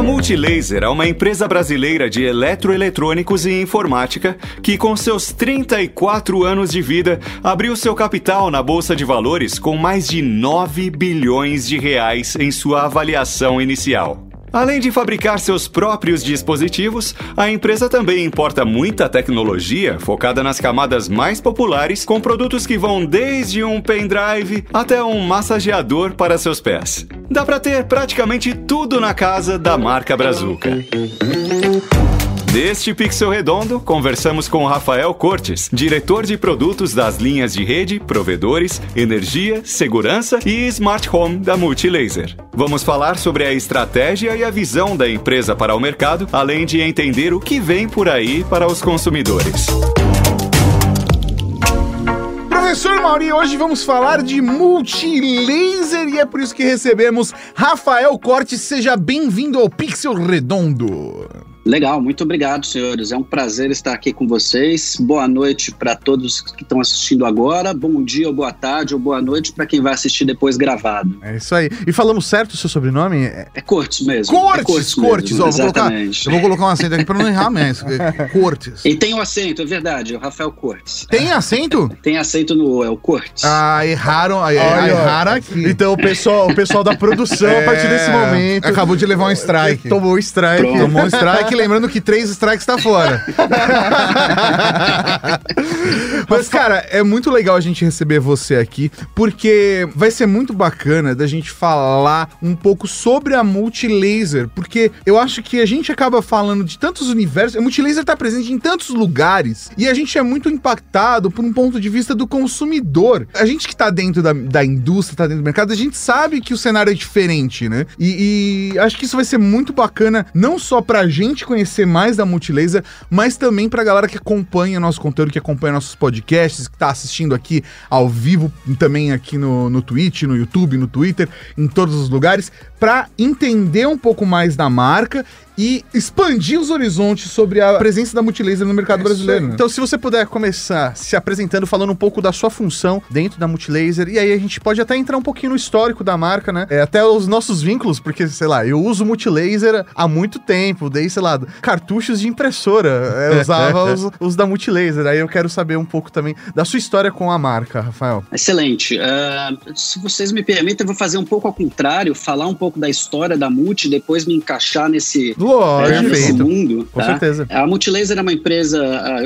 A Multilaser é uma empresa brasileira de eletroeletrônicos e informática que, com seus 34 anos de vida, abriu seu capital na Bolsa de Valores com mais de 9 bilhões de reais em sua avaliação inicial. Além de fabricar seus próprios dispositivos, a empresa também importa muita tecnologia focada nas camadas mais populares, com produtos que vão desde um pendrive até um massageador para seus pés. Dá para ter praticamente tudo na casa da marca Brazuca. Neste Pixel Redondo, conversamos com Rafael Cortes, diretor de produtos das linhas de rede, provedores, energia, segurança e smart home da Multilaser. Vamos falar sobre a estratégia e a visão da empresa para o mercado, além de entender o que vem por aí para os consumidores. Professor Mauri, hoje vamos falar de multilaser e é por isso que recebemos Rafael Cortes. Seja bem-vindo ao Pixel Redondo. Legal, muito obrigado, senhores. É um prazer estar aqui com vocês. Boa noite para todos que estão assistindo agora. Bom dia, ou boa tarde, ou boa noite para quem vai assistir depois gravado. É isso aí. E falamos certo o seu sobrenome? É, é Cortes mesmo. Cortes, é Cortes. Cortes. Ó, exatamente. Vou colocar, eu vou colocar um acento aqui para não errar mesmo. Cortes. E tem o um acento, é verdade, é o Rafael Cortes. Tem acento? Tem acento no é o Cortes. Ah, erraram, ah, erraram aqui. Então o pessoal, o pessoal da produção, é, a partir desse momento... Acabou de levar um strike. Tomou um strike. Pronto. Tomou um strike, lembrando que três strikes tá fora. Mas, cara, é muito legal a gente receber você aqui, porque vai ser muito bacana da gente falar um pouco sobre a Multilaser, porque eu acho que a gente acaba falando de tantos universos. A Multilaser tá presente em tantos lugares e a gente é muito impactado por um ponto de vista do consumidor. A gente que tá dentro da, da indústria, tá dentro do mercado, a gente sabe que o cenário é diferente, né? E, e acho que isso vai ser muito bacana, não só pra gente conhecer mais da Multilaser, mas também pra galera que acompanha nosso conteúdo, que acompanha nossos podcasts, que tá assistindo aqui ao vivo, também aqui no, no Twitch, no YouTube, no Twitter, em todos os lugares, para entender um pouco mais da marca e expandir os horizontes sobre a presença da Multilaser no mercado é brasileiro. Né? Então, se você puder começar se apresentando, falando um pouco da sua função dentro da Multilaser, e aí a gente pode até entrar um pouquinho no histórico da marca, né? É, até os nossos vínculos, porque, sei lá, eu uso Multilaser há muito tempo, desde, sei lá, cartuchos de impressora. Eu usava os, os, da Multilaser. Aí eu quero saber um pouco também da sua história com a marca, Rafael. Excelente. Uh, se vocês me permitem, eu vou fazer um pouco ao contrário, falar um pouco da história da Multi, depois me encaixar nesse Lógico, é, mundo. Com tá? certeza. A Multilaser é uma empresa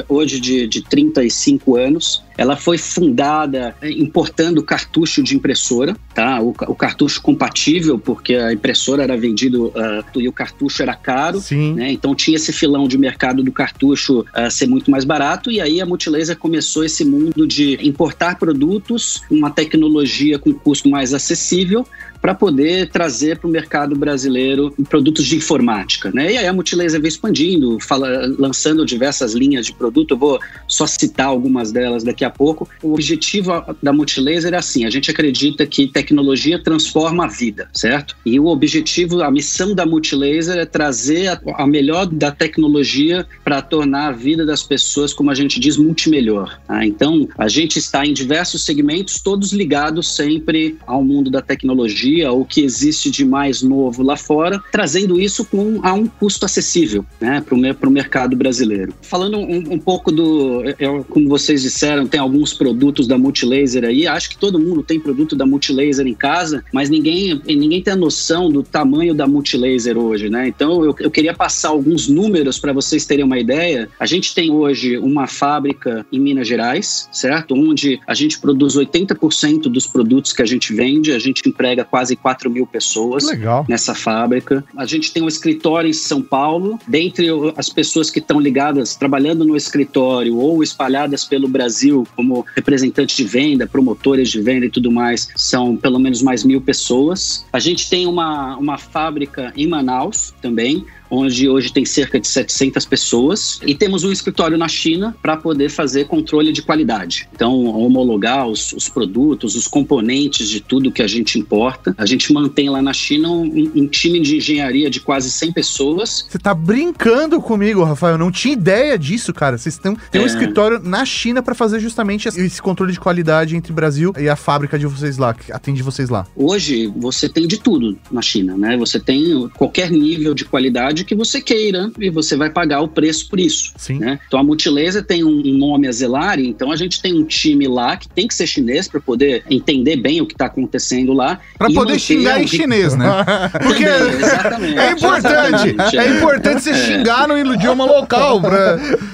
uh, hoje de, de 35 anos. Ela foi fundada eh, importando cartucho de impressora, tá? O, o cartucho compatível, porque a impressora era vendido uh, e o cartucho era caro, Sim. né? Então tinha esse filão de mercado do cartucho uh, ser muito mais barato e aí a Multilaser começou esse mundo de importar produtos, uma tecnologia com custo mais acessível para poder trazer para o mercado brasileiro produtos de informática. Né? E aí a Multilaser veio expandindo, fala, lançando diversas linhas de produto. Eu vou só citar algumas delas daqui a pouco. O objetivo da Multilaser é assim: a gente acredita que tecnologia transforma a vida, certo? E o objetivo, a missão da Multilaser é trazer a, a melhor da tecnologia para tornar a vida das pessoas, como a gente diz, multimelhor. Tá? Então, a gente está em diversos segmentos, todos ligados sempre ao mundo da tecnologia tecnologia, o que existe de mais novo lá fora, trazendo isso com, a um custo acessível né, para o mercado brasileiro. Falando um, um pouco do, eu, como vocês disseram, tem alguns produtos da Multilaser aí, acho que todo mundo tem produto da Multilaser em casa, mas ninguém, ninguém tem a noção do tamanho da Multilaser hoje, né? Então eu, eu queria passar alguns números para vocês terem uma ideia. A gente tem hoje uma fábrica em Minas Gerais, certo? Onde a gente produz 80% dos produtos que a gente vende, a gente emprega quase quase 4 mil pessoas Legal. nessa fábrica. A gente tem um escritório em São Paulo. Dentre as pessoas que estão ligadas, trabalhando no escritório ou espalhadas pelo Brasil como representantes de venda, promotores de venda e tudo mais, são pelo menos mais mil pessoas. A gente tem uma, uma fábrica em Manaus também, onde hoje tem cerca de 700 pessoas, e temos um escritório na China para poder fazer controle de qualidade. Então, homologar os, os, produtos, os componentes de tudo que a gente importa. A gente mantém lá na China um, um time de engenharia de quase 100 pessoas. Você tá brincando comigo, Rafael? Eu não tinha ideia disso, cara. Vocês têm, têm é. um escritório na China para fazer justamente esse controle de qualidade entre o Brasil e a fábrica de vocês lá, que atende vocês lá. Hoje, você tem de tudo na China, né? Você tem qualquer nível de qualidade que você queira e você vai pagar o preço por isso. Sim. Né? Então, a Multilaser tem um nome a zelar, então a gente tem um time lá que tem que ser chinês para poder entender bem o que está acontecendo lá. Para poder xingar em chinês, né? Porque Também, é importante. Exatamente, é. é. importante você é. xingar no idioma local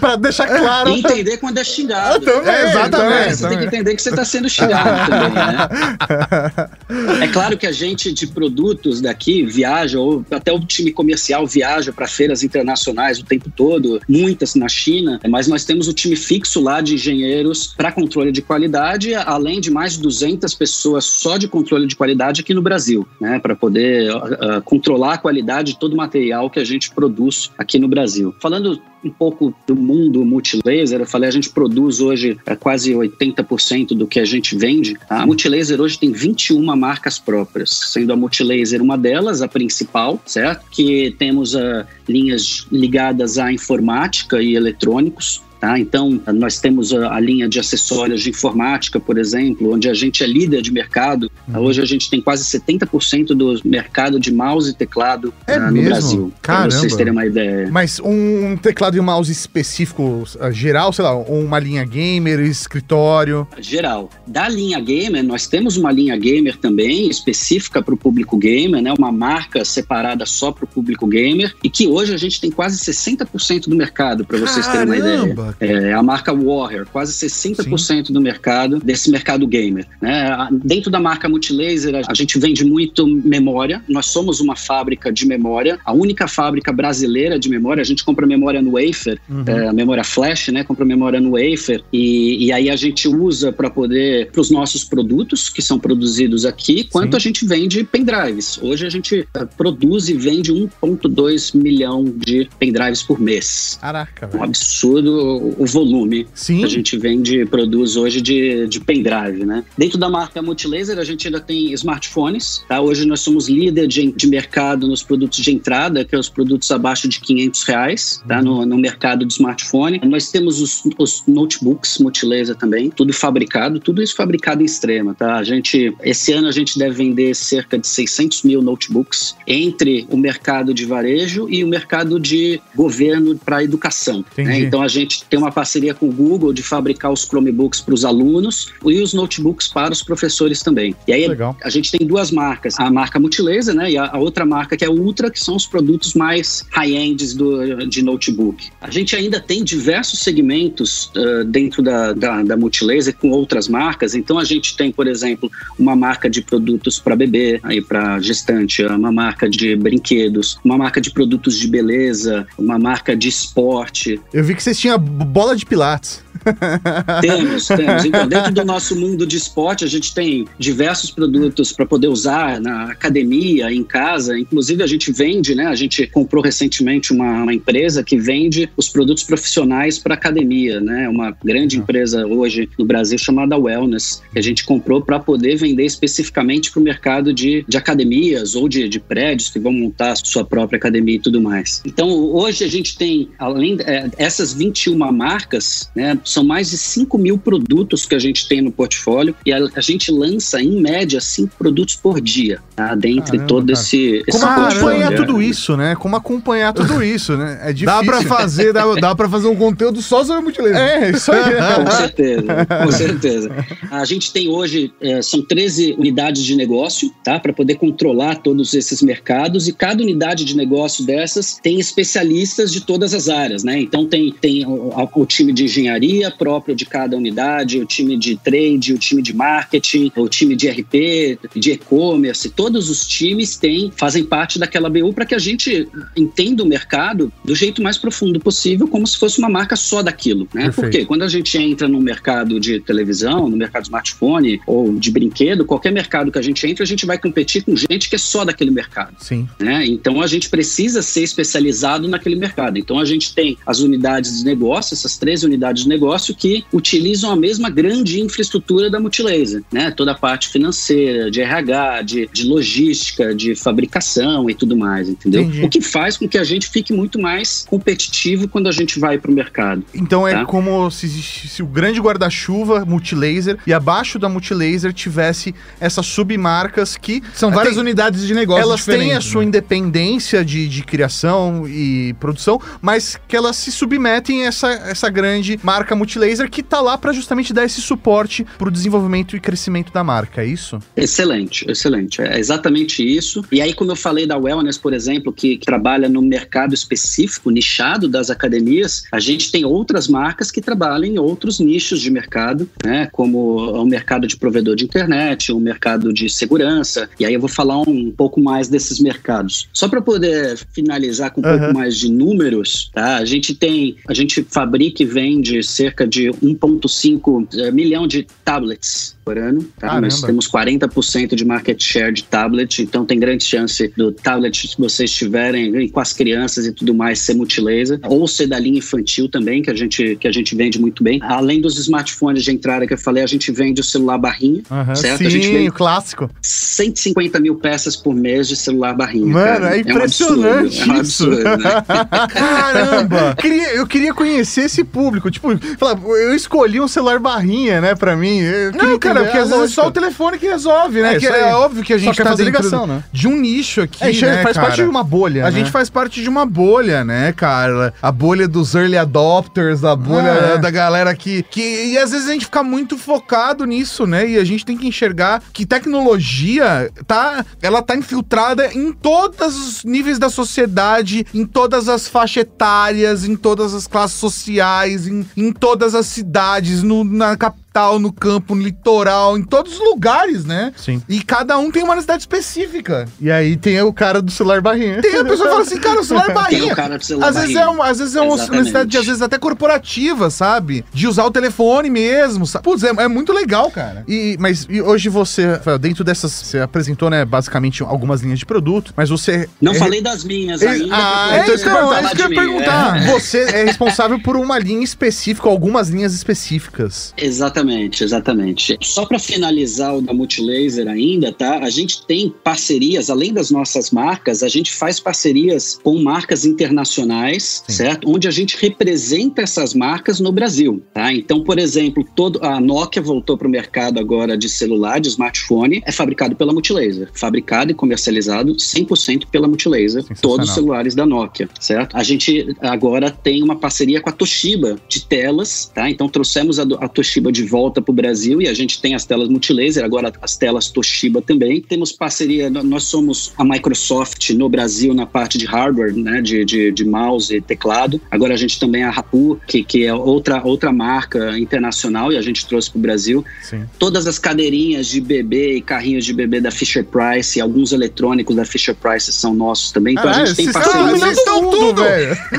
para deixar claro. E entender quando é xingado. Também, é, exatamente. Você tem que entender que você está sendo xingado também, né? É claro que a gente de produtos daqui viaja, ou até o time comercial viaja para feiras internacionais o tempo todo, muitas na China, mas nós temos o time fixo lá de engenheiros para controle de qualidade, além de mais de 200 pessoas só de controle de qualidade aqui no Brasil, né, para poder uh, controlar a qualidade de todo o material que a gente produz aqui no Brasil. Falando um pouco do mundo multilaser, eu falei, a gente produz hoje é, quase 80% do que a gente vende. A Multilaser hoje tem 21 marcas próprias, sendo a Multilaser uma delas, a principal, certo? Que temos uh, linhas ligadas à informática e eletrônicos, Tá? Então, nós temos a, linha de acessórios de informática, por exemplo, onde a gente é líder de mercado. Uhum. Hoje a gente tem quase 70% do mercado de mouse e teclado é uh, no Brasil. Para vocês terem uma ideia. Mas um teclado e um mouse específico, uh, geral, sei lá, uma linha gamer, escritório? Geral. Da linha gamer, nós temos uma linha gamer também, específica para o público gamer, né? uma marca separada só para o público gamer, e que hoje a gente tem quase 60% do mercado, para vocês terem uma ideia. É a marca Warrior, quase 60% Sim. do mercado, desse mercado gamer. Né? Dentro da marca Multilaser, a gente vende muito memória. Nós somos uma fábrica de memória, a única fábrica brasileira de memória. A gente compra memória no wafer, uhum. é, memória flash, né? Compra memória no wafer e, e aí a gente usa para poder para os nossos produtos que são produzidos aqui, quanto Sim. a gente vende pendrives. Hoje a gente uh, produz e vende 1,2 milhão de pendrives por mês. Caraca, velho. Um absurdo o, volume Sim. que a gente vende produz hoje de, de pendrive, né? Dentro da marca Multilaser, a gente ainda tem smartphones, tá? Hoje nós somos líder de, de mercado nos produtos de entrada, que é os produtos abaixo de 500 reais, tá? No, no mercado de smartphone. Nós temos os, os notebooks Multilaser também, tudo fabricado, tudo isso fabricado em extrema, tá? A gente, esse ano a gente deve vender cerca de 600 mil notebooks entre o mercado de varejo e o mercado de governo para educação, né? Então a gente tem uma parceria com o Google de fabricar os Chromebooks para os alunos e os notebooks para os professores também. E aí Legal. a gente tem duas marcas, a marca Multilaser, né, e a, a outra marca que é Ultra, que são os produtos mais high-ends de notebook. A gente ainda tem diversos segmentos uh, dentro da, da, da Multilaser com outras marcas. Então a gente tem, por exemplo, uma marca de produtos para bebê, aí para gestante, uma marca de brinquedos, uma marca de produtos de beleza, uma marca de esporte. Eu vi que vocês tinham bola de pilates. Temos, temos. Então, dentro do nosso mundo de esporte, a gente tem diversos produtos para poder usar na academia, em casa. Inclusive, a gente vende, né? A gente comprou recentemente uma, uma empresa que vende os produtos profissionais para academia, né? Uma grande ah. empresa hoje no Brasil chamada Wellness, que a gente comprou para poder vender especificamente para o mercado de, de academias ou de, de prédios que vão montar sua própria academia e tudo mais. Então, hoje a gente tem, além é, essas 21 marcas, né? São mais de 5 mil produtos que a gente tem no portfólio e a, a gente lança, em média, 5 produtos por dia, tá? Dentre Caramba, todo esse, esse. Como acompanhar tudo isso, né? Como acompanhar tudo isso, né? É difícil. Dá pra fazer, dá, dá pra fazer um conteúdo só sobre multilaser. É, isso aí. com certeza, com certeza. A gente tem hoje, é, são 13 unidades de negócio, tá? Para poder controlar todos esses mercados e cada unidade de negócio dessas tem especialistas de todas as áreas, né? Então tem, tem o, o time de engenharia próprio de cada unidade, o time de trade, o time de marketing, o time de RP, de e-commerce, todos os times têm, fazem parte daquela BU para que a gente entenda o mercado do jeito mais profundo possível, como se fosse uma marca só daquilo, né? Porque quando a gente entra no mercado de televisão, no mercado de smartphone ou de brinquedo, qualquer mercado que a gente entra, a gente vai competir com gente que é só daquele mercado. Sim. Né? Então a gente precisa ser especializado naquele mercado. Então a gente tem as unidades de negócio, essas três unidades de negócio que utilizam a mesma grande infraestrutura da Multilaser, né? Toda a parte financeira, de RH, de, de logística, de fabricação e tudo mais, entendeu? Entendi. O que faz com que a gente fique muito mais competitivo quando a gente vai para o mercado. Então é tá? como se, se o grande guarda-chuva Multilaser e abaixo da Multilaser tivesse essas submarcas que são várias tem, unidades de negócio elas têm a sua né? independência de, de criação e produção, mas que elas se submetem a essa, essa grande marca Multilaser que está lá para justamente dar esse suporte para o desenvolvimento e crescimento da marca, é isso? Excelente, excelente. É exatamente isso. E aí, como eu falei da Wellness, por exemplo, que, que trabalha no mercado específico, nichado das academias, a gente tem outras marcas que trabalham em outros nichos de mercado, né? Como o mercado de provedor de internet, o mercado de segurança. E aí eu vou falar um pouco mais desses mercados. Só para poder finalizar com um uhum. pouco mais de números, tá? A gente tem, a gente fabrica e vende cerca de 1,5 eh, milhão de tablets por ano. Tá? Nós temos 40% de market share de tablet, então tem grande chance do tablet, se vocês tiverem com as crianças e tudo mais, ser multilaser, ou ser da linha infantil também, que a gente, que a gente vende muito bem. Além dos smartphones de entrada que eu falei, a gente vende o celular barrinha, uhum, certo? Sim, a gente vende o clássico. 150 mil peças por mês de celular barrinha. Mano, cara. é impressionante é um absurdo, isso. É um absurdo, né? Caramba! queria, eu queria conhecer esse público. Tipo, eu escolhi um celular barrinha, né, pra mim. Eu não, cara, porque às vezes é só o telefone que resolve, né? É, que é óbvio que a gente tá ligação, né? de um nicho aqui, é, né, faz cara? parte de uma bolha, A né? gente faz parte de uma bolha, né, cara? A bolha dos early adopters, a bolha ah, é. da galera que, que... E às vezes a gente fica muito focado nisso, né? E a gente tem que enxergar que tecnologia tá... Ela tá infiltrada em todos os níveis da sociedade, em todas as faixas etárias, em todas as classes sociais, em, em todas as cidades, no, na capital capital, no campo, no litoral, em todos os lugares, né? Sim. E cada um tem uma necessidade específica. E aí tem o cara do celular barrinha. Tem a pessoa que fala assim, cara, o celular barrinha. Tem o cara do celular às vezes é uma, às vezes é uma necessidade, de, às vezes, até corporativa, sabe? De usar o telefone mesmo. Sabe? Putz, é, é muito legal, cara. E, mas e hoje você, dentro dessas, você apresentou, né, basicamente algumas linhas de produto, mas você... Não é... falei das minhas ainda. Ah, então, então é isso que eu ia perguntar. É. Você é responsável por uma linha específica, algumas linhas específicas. Exatamente. Exatamente, exatamente. Só para finalizar o da Multilaser ainda, tá? A gente tem parcerias, além das nossas marcas, a gente faz parcerias com marcas internacionais, Sim. certo? Onde a gente representa essas marcas no Brasil, tá? Então, por exemplo, todo a Nokia voltou para o mercado agora de celular, de smartphone, é fabricado pela Multilaser, fabricado e comercializado 100% pela Multilaser, todos os celulares da Nokia, certo? A gente agora tem uma parceria com a Toshiba de telas, tá? Então trouxemos a, a Toshiba de volta para o Brasil e a gente tem as telas multilaser, agora as telas Toshiba também. Temos parceria, nós somos a Microsoft no Brasil na parte de hardware, né, de, de, de mouse e teclado. Agora a gente também é a Rapu, que, que é outra, outra marca internacional e a gente trouxe para o Brasil. Sim. Todas as cadeirinhas de bebê e carrinhos de bebê da Fisher Price, e alguns eletrônicos da Fisher Price são nossos também. Então ah, a gente tem parceria. Vocês estão tudo,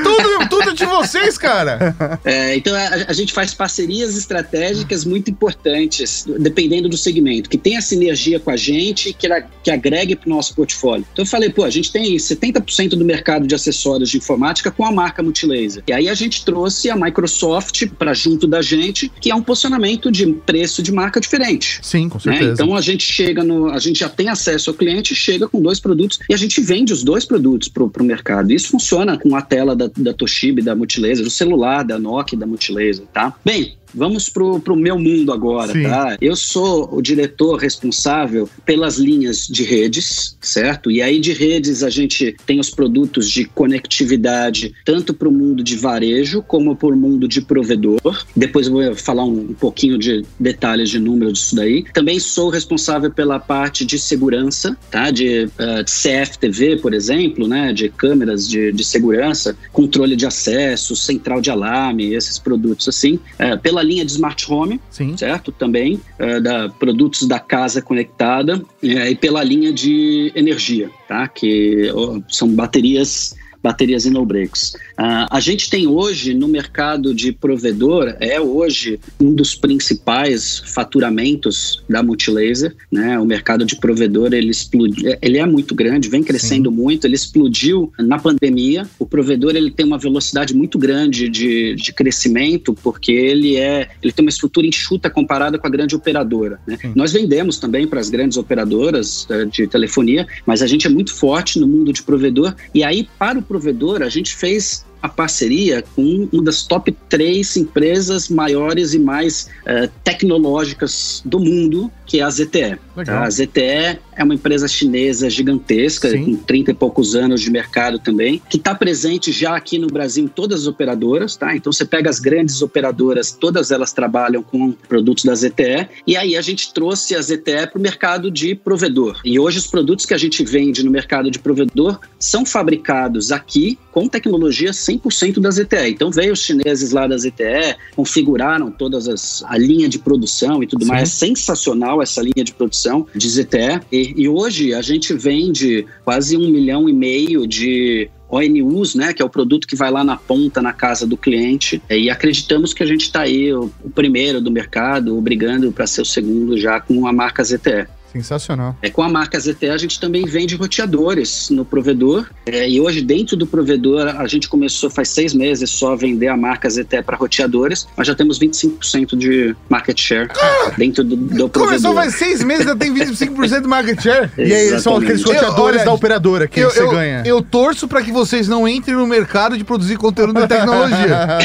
tudo, tudo de vocês, cara. É, então a, a gente faz parcerias estratégicas muito importantes, dependendo do segmento, que tenha sinergia com a gente, que, que agregue para o nosso portfólio. Então eu falei, pô, a gente tem 70% do mercado de acessórios de informática com a marca Multilaser. E aí a gente trouxe a Microsoft para junto da gente, que é um posicionamento de preço de marca diferente. Sim, com né? certeza. Né? Então a gente chega no. A gente já tem acesso ao cliente, chega com dois produtos e a gente vende os dois produtos para o mercado. Isso funciona com a tela da, da Toshiba, da Multilaser, o celular da Nokia, da Multilaser, tá? Bem, vamos pro, pro meu mundo agora, Sim. tá? Eu sou o diretor responsável pelas linhas de redes, certo? E aí de redes a gente tem os produtos de conectividade, tanto para o mundo de varejo como para o mundo de provedor. Depois eu vou falar um, um pouquinho de detalhes de número disso daí. Também sou responsável pela parte de segurança, tá? De, uh, de CFTV, por exemplo, né? De câmeras de, de segurança, controle de acesso, central de alarme, esses produtos assim. Uh, pela linha de smart home, Sim. certo? Também, uh, da produtos da casa conectada e pela linha de energia, tá? Que são baterias baterias no breaks. Uh, a gente tem hoje no mercado de provedor, é hoje um dos principais faturamentos da Multilaser, né? O mercado de provedor, ele explodiu, ele é muito grande, vem crescendo Sim. muito, ele explodiu na pandemia. O provedor, ele tem uma velocidade muito grande de, de crescimento, porque ele é, ele tem uma estrutura enxuta comparada com a grande operadora, né? Nós vendemos também para as grandes operadoras uh, de telefonia, mas a gente é muito forte no mundo de provedor, e aí para o provedor, a gente fez a parceria com uma das top três empresas maiores e mais uh, tecnológicas do mundo, que é a ZTE. Legal. A ZTE é uma empresa chinesa gigantesca, Sim. com 30 e poucos anos de mercado também, que está presente já aqui no Brasil em todas as operadoras, tá? Então você pega as grandes operadoras, todas elas trabalham com produtos da ZTE, e aí a gente trouxe a ZTE para o mercado de provedor. E hoje os produtos que a gente vende no mercado de provedor são fabricados aqui com tecnologia 100% da ZTE. Então veio os chineses lá da ZTE, configuraram todas as a linha de produção e tudo Sim. mais. É sensacional essa linha de produção de ZTE. E, e hoje a gente vende quase um milhão e meio de ONUs, né, que é o produto que vai lá na ponta, na casa do cliente. E acreditamos que a gente está aí, o, o, primeiro do mercado, brigando para ser o segundo já com a marca ZTE. Sensacional. É, com a marca ZTE a gente também vende roteadores no provedor. É, e hoje, dentro do provedor, a gente começou faz seis meses só a vender a marca ZTE para roteadores, mas já temos 25% de market share ah! dentro do, do provedor. Começou faz seis meses, já tem 25% de market share. e aí são aqueles roteadores eu, da operadora que eu, você eu, ganha. Eu torço para que vocês não entrem no mercado de produzir conteúdo de tecnologia.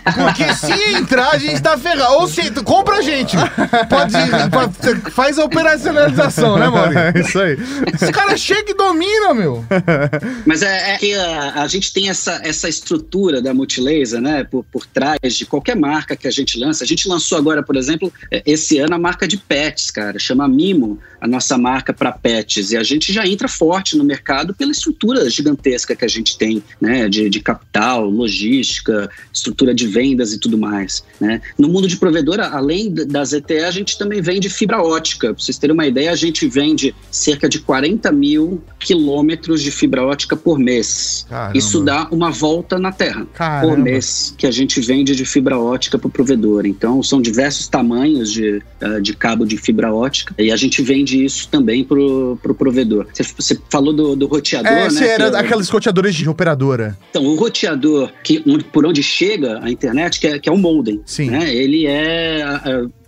Porque se entrar, a gente tá ferrado. Ou se compra a gente. Pode, pode faz a operação profissionalização, né, Maurício? É isso aí. Esse cara chega e domina, meu. Mas é, é que a, a, gente tem essa, essa estrutura da Multilaser, né, por, por trás de qualquer marca que a gente lança. A gente lançou agora, por exemplo, é, esse ano a marca de pets, cara, chama Mimo, a nossa marca para pets. E a gente já entra forte no mercado pela estrutura gigantesca que a gente tem, né, de, de capital, logística, estrutura de vendas e tudo mais. Né? No mundo de provedora, além da ZTE, a gente também vende fibra ótica. Pra vocês terem uma ideia, a gente vende cerca de 40 mil quilômetros de fibra ótica por mês. Caramba. Isso dá uma volta na Terra Caramba. por mês que a gente vende de fibra ótica para o provedor. Então, são diversos tamanhos de, uh, de cabo de fibra ótica e a gente vende isso também para o pro provedor. Você, você, falou do, do roteador, é, né? era é, aqueles roteadores de operadora. Então, o roteador que, por onde chega a internet, que é, que é o modem. Sim. Né? Ele é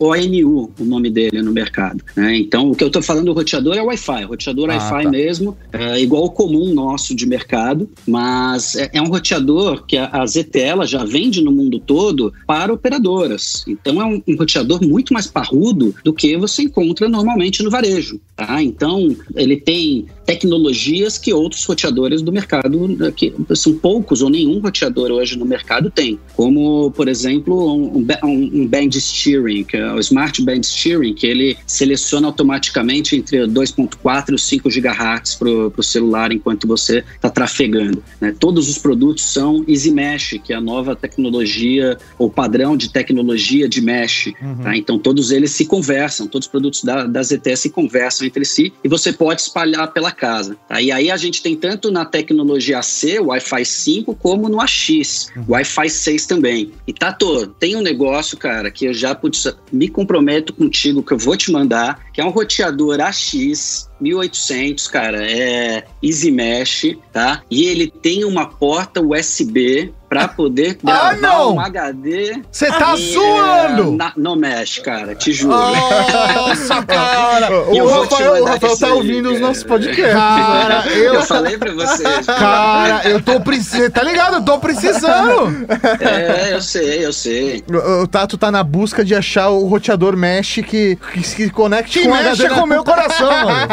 ONU, o nome dele no mercado. Né? Então, o que eu estou falando do roteador é Wi-Fi, roteador ah, Wi-Fi tá. mesmo, é igual ao comum nosso de mercado, mas é, é um roteador que a, a ZTE já vende no mundo todo para operadoras. Então é um, um, roteador muito mais parrudo do que você encontra normalmente no varejo. Tá? Então ele tem tecnologias que outros roteadores do mercado, né, que são poucos ou nenhum roteador hoje no mercado tem, como por exemplo um, um, um band steering, que é o smart band steering, que ele seleciona automaticamente entre 2.4 e 5 GHz para o celular enquanto você está trafegando. Né? Todos os produtos são Easy Mesh, que é a nova tecnologia ou padrão de tecnologia de mesh. Uhum. Tá? Então todos eles se conversam, todos os produtos da, da ZTE se conversam entre si e você pode espalhar pela casa. Tá? E aí a gente tem tanto na tecnologia AC, Wi-Fi 5, como no AX, uhum. Wi-Fi 6 também. E Tato, tem um negócio, cara, que eu já putz, me comprometo contigo que eu vou te mandar, que é um roteador AX 1800, cara, é Easy Mesh, tá? E ele tem uma porta USB pra poder Ah, gravar não! um HD. Você tá e, zoando! é, na- no Mesh, cara, te juro. Nossa, cara! O Rafael, o Rafael tá aí, ouvindo os cara. nossos podcasts. Cara, eu. Eu falei pra vocês. Cara, eu tô precisando. Tá ligado? Eu tô precisando! É, eu sei, eu sei. O, o Tato tá na busca de achar o roteador mesh que, que se conecte com o mexe com o meu coração, mano.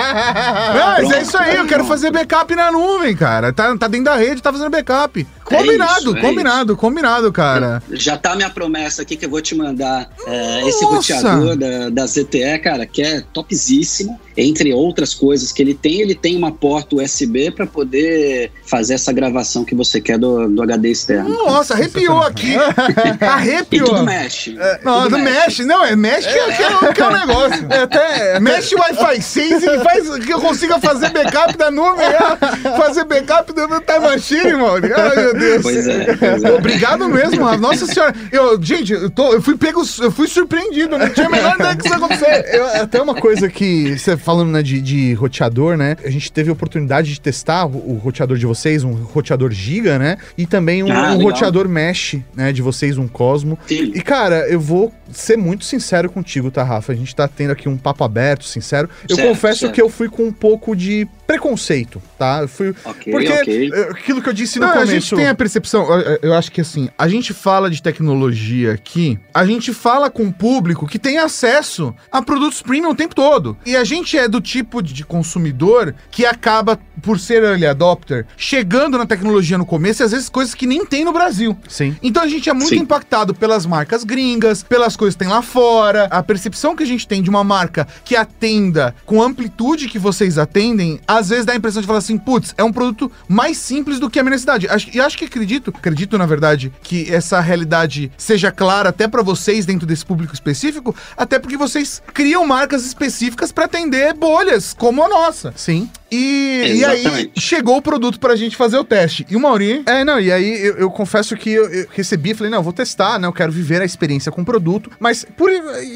Não, mas é isso aí, eu quero fazer backup na nuvem, cara. Tá, tá dentro da rede, tá fazendo backup. Combinado, isso, é combinado, combinado, cara. Já tá minha promessa aqui que eu vou te mandar é, esse roteador da, da ZTE, cara, que é topzíssimo. Entre outras coisas que ele tem, ele tem uma porta USB para poder fazer essa gravação que você quer do, do HD externo. Nossa, arrepiou aqui. E Arrepiou. tudo mexe. Não, tudo não mexe. Não, é mexe que é, que é, o- que é o negócio. É até. Mexe o Wi-Fi 6 e faz que eu consiga fazer backup da nuvem. é. Fazer backup do meu time machine, mano. Ai, meu Deus. Pois é, pois é. Obrigado mesmo. Nossa senhora. Eu, gente, eu, tô, eu fui pego, eu fui surpreendido. Não tinha a menor ideia que isso ia acontecer. Eu- até uma coisa que você falando né, de, de roteador, né? A gente teve a oportunidade de testar o, o roteador de vocês, um roteador giga, né? E também um, Ah, um roteador mesh, né? De vocês, um Cosmo. Sim. E, cara, eu vou ser muito sincero contigo, tá, Rafa? A gente tá tendo aqui um papo aberto, sincero. Eu Certo, confesso certo. que eu fui com um pouco de preconceito, tá? Eu fui. Ok, porque ok. eh, aquilo que eu disse no Não, começo. a gente tem a percepção, eu- eu acho que assim, a gente fala de tecnologia aqui, a gente fala com o público que tem acesso a produtos premium o tempo todo. E a gente é do tipo de consumidor que acaba, por ser early adopter, chegando na tecnologia no começo e às vezes coisas que nem tem no Brasil. Sim. Então a gente é muito Sim. impactado pelas marcas gringas, pelas coisas que tem lá fora. A percepção que a gente tem de uma marca que atenda com a amplitude que vocês atendem, às vezes dá a impressão de falar assim, putz, é um produto mais simples do que a minha necessidade. E acho que acredito, acredito na verdade, que essa realidade seja clara até pra vocês dentro desse público específico, até porque vocês criam marcas específicas pra atender bolhas como a nossa. Sim. E, e aí chegou o produto pra gente fazer o teste. E o Mauri, É, não, e aí eu, eu confesso que eu, eu recebi, falei, não, eu vou testar, né? Eu quero viver a experiência com o produto, mas por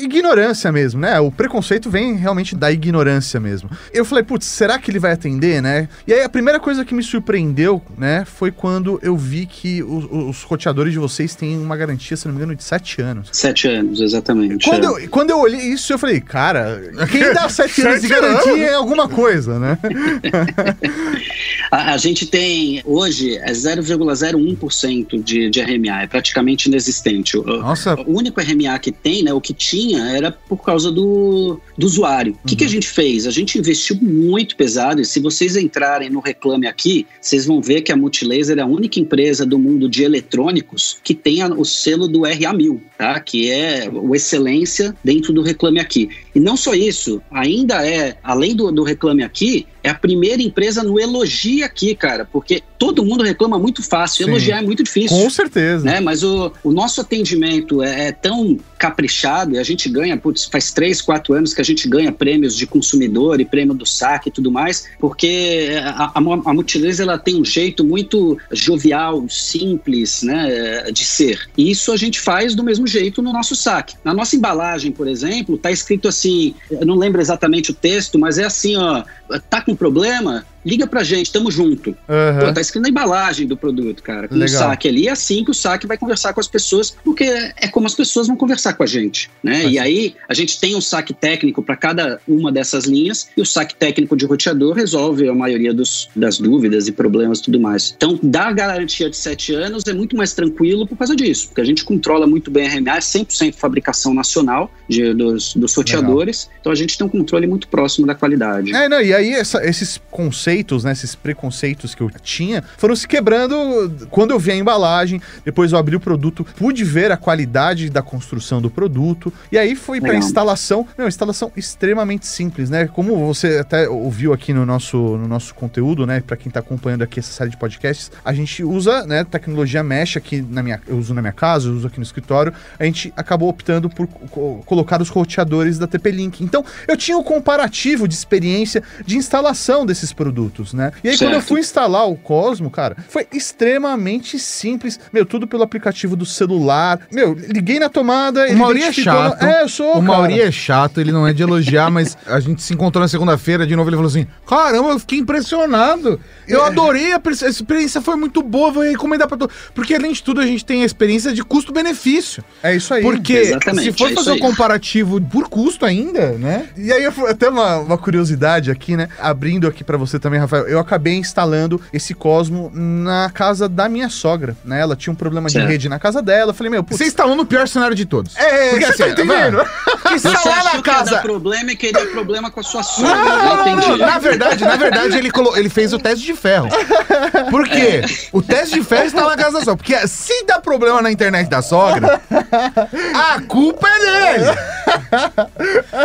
ignorância mesmo, né? O preconceito vem realmente da ignorância mesmo. Eu falei, putz, será que ele vai atender, né? E aí a primeira coisa que me surpreendeu, né, foi quando eu vi que os, os roteadores de vocês têm uma garantia, se não me engano, de 7 anos. Sete anos, exatamente. Quando é. eu, quando eu olhei isso, eu falei, cara, quem dá 7 anos de Sete garantia anos? é alguma coisa, né? A, a gente tem, hoje, é 0,01% de, de RMA, é praticamente inexistente. O, nossa, o único RMA que tem, né, o que tinha, era por causa do, do usuário. O que, que a gente fez? A gente investiu muito pesado, e se vocês entrarem no Reclame Aqui, vocês vão ver que a Multilaser é a única empresa do mundo de eletrônicos que tem a- o selo do RA1000, tá? que é o excelência dentro do Reclame Aqui. E não só isso, ainda é, além do, do Reclame Aqui, é a primeira empresa no Elogia Aqui, cara, porque todo mundo reclama muito fácil, Sim. elogiar é muito difícil Com certeza. né? Mas o, o nosso atendimento é, é tão caprichado e a gente ganha, putz, faz três, quatro anos que a gente ganha prêmios de consumidor e prêmio do saque e tudo mais, porque a, a, a ela tem um jeito muito jovial, simples, né, de ser. E isso a gente faz do mesmo jeito no nosso saque. Na nossa embalagem, por exemplo, tá escrito assim, eu não lembro exatamente o texto, mas é assim, ó, tá com problema? Liga pra gente, tamo junto. Aham. Pô, tá escrito na embalagem do produto, cara. Com o Legal. saque ali, é assim que o saque vai conversar com as pessoas, porque é como as pessoas vão conversar com a gente, né? E aí, a gente tem um saque técnico para cada uma dessas linhas, e o saque técnico de roteador resolve a maioria dos, das dúvidas e problemas e tudo mais. Então, dar garantia de 7 anos é muito mais tranquilo por causa disso, porque a gente controla muito bem a RMA, é 100% fabricação nacional de, dos, dos roteadores, então a gente tem um controle muito próximo da qualidade. É, não, e aí essa- esses conceitos, né, esses preconceitos que eu tinha, foram se quebrando quando eu vi a embalagem, depois eu abri o produto, pude ver a qualidade da construção do produto, e aí foi pra Legal. instalação, não, instalação extremamente simples, né, como você até ouviu aqui no nosso, no nosso conteúdo, né, pra quem tá acompanhando aqui essa série de podcasts, a gente usa, né, tecnologia mesh aqui na minha, eu uso na minha casa, eu uso aqui no escritório, a gente acabou optando por co- colocar os roteadores da TP-Link. Então, eu tinha um comparativo de experiência de instalação desses produtos. Produtos, né? E aí, Certo. quando eu fui instalar o Cosmo, cara, foi extremamente simples. Meu, tudo pelo aplicativo do celular. Meu, liguei na tomada, O Mauri é chato. É, eu sou, O Mauri é chato, ele não é de elogiar, mas a gente se encontrou na segunda-feira, de novo ele falou assim: Caramba, eu fiquei impressionado. Eu É. adorei, a, a experiência foi muito boa, vou recomendar pra todo. Porque além de tudo, a gente tem a experiência de custo-benefício. É isso aí. Porque Exatamente, se for é fazer um comparativo por custo ainda, né? E aí, eu fui- até uma, uma curiosidade aqui, né? Abrindo aqui pra você também, Rafael. Eu acabei instalando esse Cosmo na casa da minha sogra, né? Ela tinha um problema de rede na casa dela. Eu falei, meu, putz, Você instalou no pior cenário de todos. É, Porque você tá assim, entendendo? que Você instalar na que casa. problema e queria problema com a sua sogra. Não, não, não, entendi. Na verdade, na verdade, ele, colo... ele fez o teste de ferro. Por quê? O teste de ferro está na casa da sogra. Porque se dá problema na internet da sogra, a culpa é dele.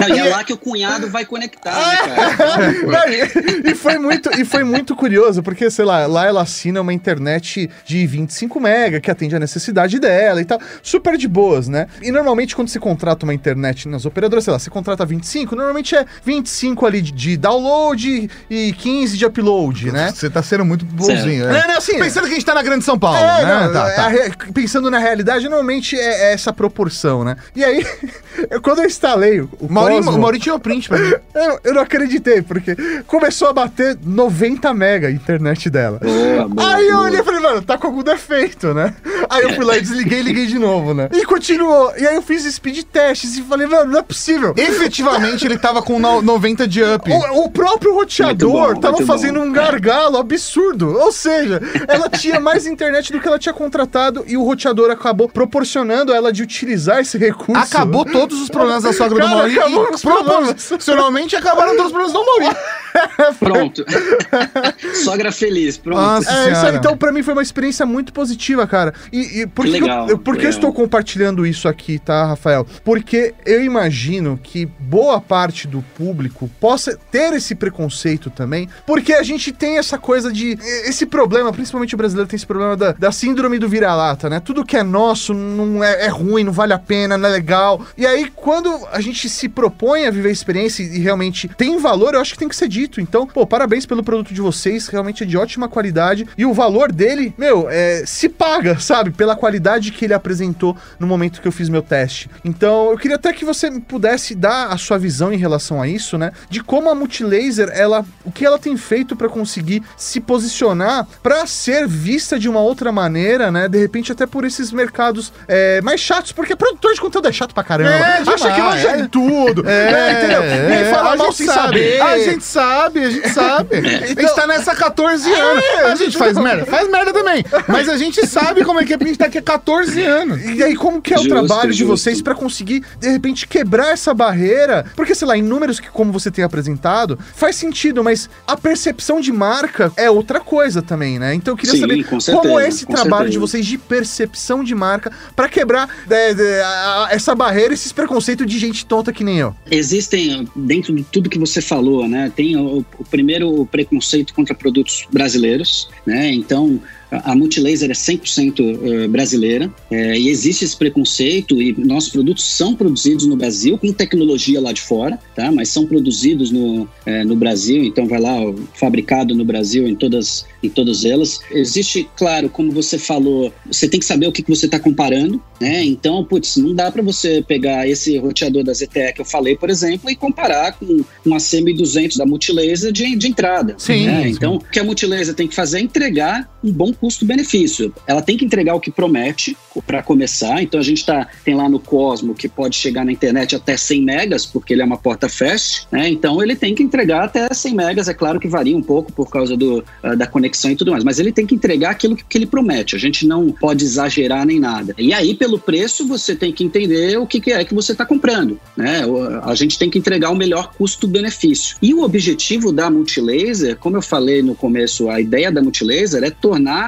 Não, e é lá que o cunhado vai conectar, né, cara? E, e foi muito, e foi muito curioso, porque, sei lá, lá ela assina uma internet de 25 mega, que atende a necessidade dela e tal. Super de boas, né? E normalmente quando você contrata uma internet nas operadoras, sei lá, você contrata 25, normalmente é 25 ali de, de download e 15 de upload, né? Você tá sendo muito bonzinho, né? Não, não, assim, Pensando que a gente tá na Grande São Paulo, É, né? não, Tá, é tá. re- pensando na realidade, normalmente é, é essa proporção, né? E aí, eu- quando eu instalei o O Mauri, Cosmo, o Mauri tirou print pra mim. eu, eu não acreditei, porque começou a bater 90 mega a internet dela. Boa, boa, Aí eu olhei e falei, mano, tá com algum defeito, né? Aí eu fui lá e desliguei e liguei de novo, né? E continuou. E aí eu fiz speed testes e falei, mano, não é possível. Efetivamente, ele tava com no- 90 de up. O, o próprio roteador bom, tava fazendo bom. um gargalo absurdo. Ou seja, ela tinha mais internet do que ela tinha contratado e o roteador acabou proporcionando a ela de utilizar esse recurso. Acabou todos os problemas da sogra do Cara, Mauri acabou e proporcionalmente acabaram todos os problemas do Mauri. Pronto. Sogra feliz, pronto. Nossa. É, isso então pra mim foi uma experiência muito positiva, cara. E, e por Que que, legal, eu, por que eu estou compartilhando isso aqui, tá, Rafael? Porque eu imagino que boa parte do público possa ter esse preconceito também, porque a gente tem essa coisa de. Esse problema, principalmente o brasileiro tem esse problema da, da síndrome do vira-lata, né? Tudo que é nosso não é, é ruim, não vale a pena, não é legal. E aí, quando a gente se propõe a viver a experiência e realmente tem valor, eu acho que tem que ser dito. Então, pô, parabéns pelo produto de vocês, realmente é de ótima qualidade. E o valor dele, meu, é, se paga, sabe? Pela qualidade que ele apresentou no momento que eu fiz meu teste. Então, eu queria até que você pudesse dar a sua visão em relação a isso, né? De como a Multilaser, ela, o que ela tem feito pra conseguir se posicionar pra ser vista de uma outra maneira, né? De repente, até por esses mercados é, mais chatos, porque produtor de conteúdo é chato pra caramba. É, Acha que demais. manja de tudo. É, entendeu? E aí é, fala a mal sem sabe, saber. A gente sabe, a gente sabe. A gente tá nessa há 14 anos. a gente faz merda, faz merda também. Mas a gente sabe como é que é, porque a gente tá aqui há 14 anos. E aí, como que é Justo, o trabalho de justo. vocês pra conseguir, de repente, quebrar essa barreira? Porque, sei lá, em números que, como você tem apresentado, faz sentido, mas a percepção de marca é outra coisa também, né? Então eu queria Sim, saber com como certeza, é esse trabalho certeza. de vocês de percepção de marca pra quebrar é, é, a- essa barreira, esses preconceitos de gente tonta que nem eu. Existem, dentro de tudo que você falou, né? Tem o, o primeiro preconceito contra produtos brasileiros, né? Então, a Multilaser é 100% eh, brasileira eh, e existe esse preconceito e nossos produtos são produzidos no Brasil com tecnologia lá de fora, tá? Mas são produzidos no, eh, no Brasil, então vai lá, fabricado no Brasil em todas, em todas elas. Existe, claro, como você falou, você tem que saber o que, que você está comparando, né? Então, putz, não dá para você pegar esse roteador da ZTE que eu falei, por exemplo, e comparar com uma C1200 da Multilaser de, de entrada. Sim, né? sim. Então, o que a Multilaser tem que fazer é entregar um bom custo-benefício. Ela tem que entregar o que promete para começar. Então, a gente tá, tem lá no Cosmo que pode chegar na internet até 100 megas, porque ele é uma porta fast, né? Então, ele tem que entregar até 100 megas. É claro que varia um pouco por causa do, ah, da conexão e tudo mais, mas ele tem que entregar aquilo que, que ele promete. A gente não pode exagerar nem nada. E aí, pelo preço, você tem que entender o que, que é que você está comprando, né? A gente tem que entregar o melhor custo-benefício. E o objetivo da Multilaser, como eu falei no começo, a ideia da Multilaser é tornar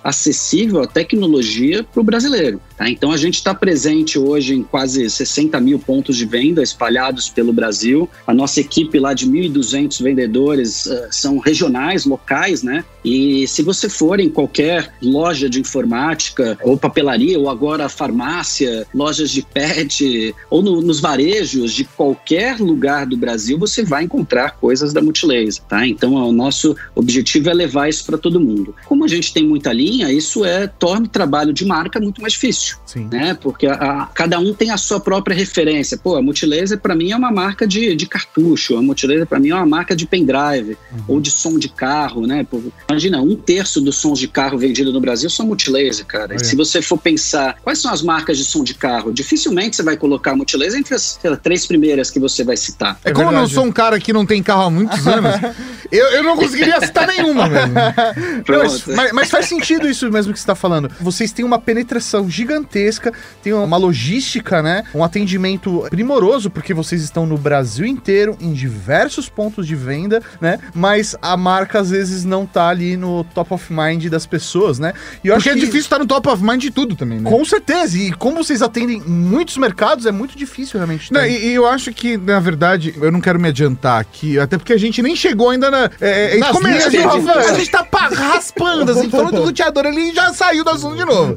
acessível a tecnologia para o brasileiro. tá? Então a gente está presente hoje em quase 60 mil pontos de venda espalhados pelo Brasil. A nossa equipe lá de 1.200 vendedores uh, são regionais, locais, né? E se você for em qualquer loja de informática, ou papelaria, ou agora farmácia, lojas de pet, ou no, nos varejos de qualquer lugar do Brasil, você vai encontrar coisas da Multilaser, tá? Então, o nosso objetivo é levar isso para todo mundo. Como a gente tem muita linha, isso é torna o trabalho de marca muito mais difícil, Sim. né? Porque a, a, cada um tem a sua própria referência. Pô, a Multilaser para mim é uma marca de, de cartucho, a Multilaser para mim é uma marca de pendrive uhum. ou de som de carro, né? Pô, imagina, um terço dos sons de carro vendido no Brasil são Multilaser, cara. E se você for pensar quais são as marcas de som de carro, dificilmente você vai colocar a Multilaser entre as lá, três primeiras que você vai citar. É, é como verdade. eu sou um cara que não tem carro há muitos anos, eu, eu não conseguiria citar nenhuma mas, mas, mas, faz sentido isso mesmo que você está falando. Vocês têm uma penetração gigantesca, tem uma logística, né? Um atendimento primoroso, porque vocês estão no Brasil inteiro, em diversos pontos de venda, né? Mas a marca às vezes não tá ali no top of mind das pessoas, né? E eu porque é difícil estar no top of mind de tudo também, né? Com certeza. E como vocês atendem muitos mercados, é muito difícil realmente. Não, e, e, eu acho que, na verdade, eu não quero me adiantar aqui, até porque a gente nem chegou ainda na. É, é, como é, a, gente, a gente tá raspando, assim, falando do luteador ali e já saiu do assunto de novo.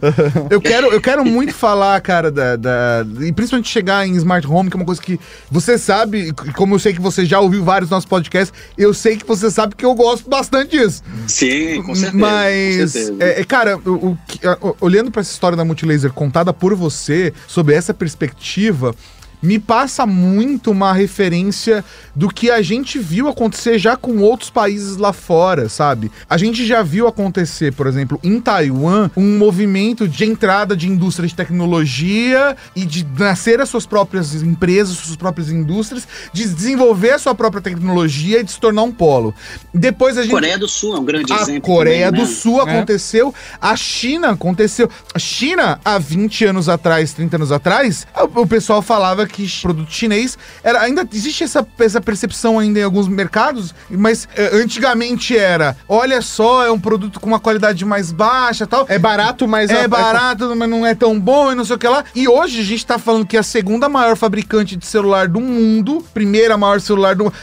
Eu quero, eu quero muito falar, cara, da, da, E principalmente chegar em smart home, que é uma coisa que você sabe, como eu sei que você já ouviu vários nossos podcasts, eu sei que você sabe que eu gosto bastante disso. Sim, com certeza. Mas, com certeza. É, é, cara, o, o, olhando para essa história da Multilaser contada por você, sob essa perspectiva, me passa muito uma referência do que a gente viu acontecer já com outros países lá fora, sabe? A gente já viu acontecer, por exemplo, em Taiwan, um movimento de entrada de indústria de tecnologia e de nascer as suas próprias empresas, suas próprias indústrias, de desenvolver a sua própria tecnologia e de se tornar um polo. Depois a gente. Coreia do Sul é um grande a exemplo. A Coreia também, do né? Sul é. aconteceu, a China aconteceu. A China, há 20 anos atrás, 30 anos atrás, o pessoal falava que produto chinês. Era, ainda existe essa, essa percepção ainda em alguns mercados, mas é, antigamente era, olha só, é um produto com uma qualidade mais baixa tal. É barato, mas... É, é barato, mas não é tão bom e não sei o que lá. E hoje a gente tá falando que é a segunda maior fabricante de celular do mundo, primeira maior celular do mundo.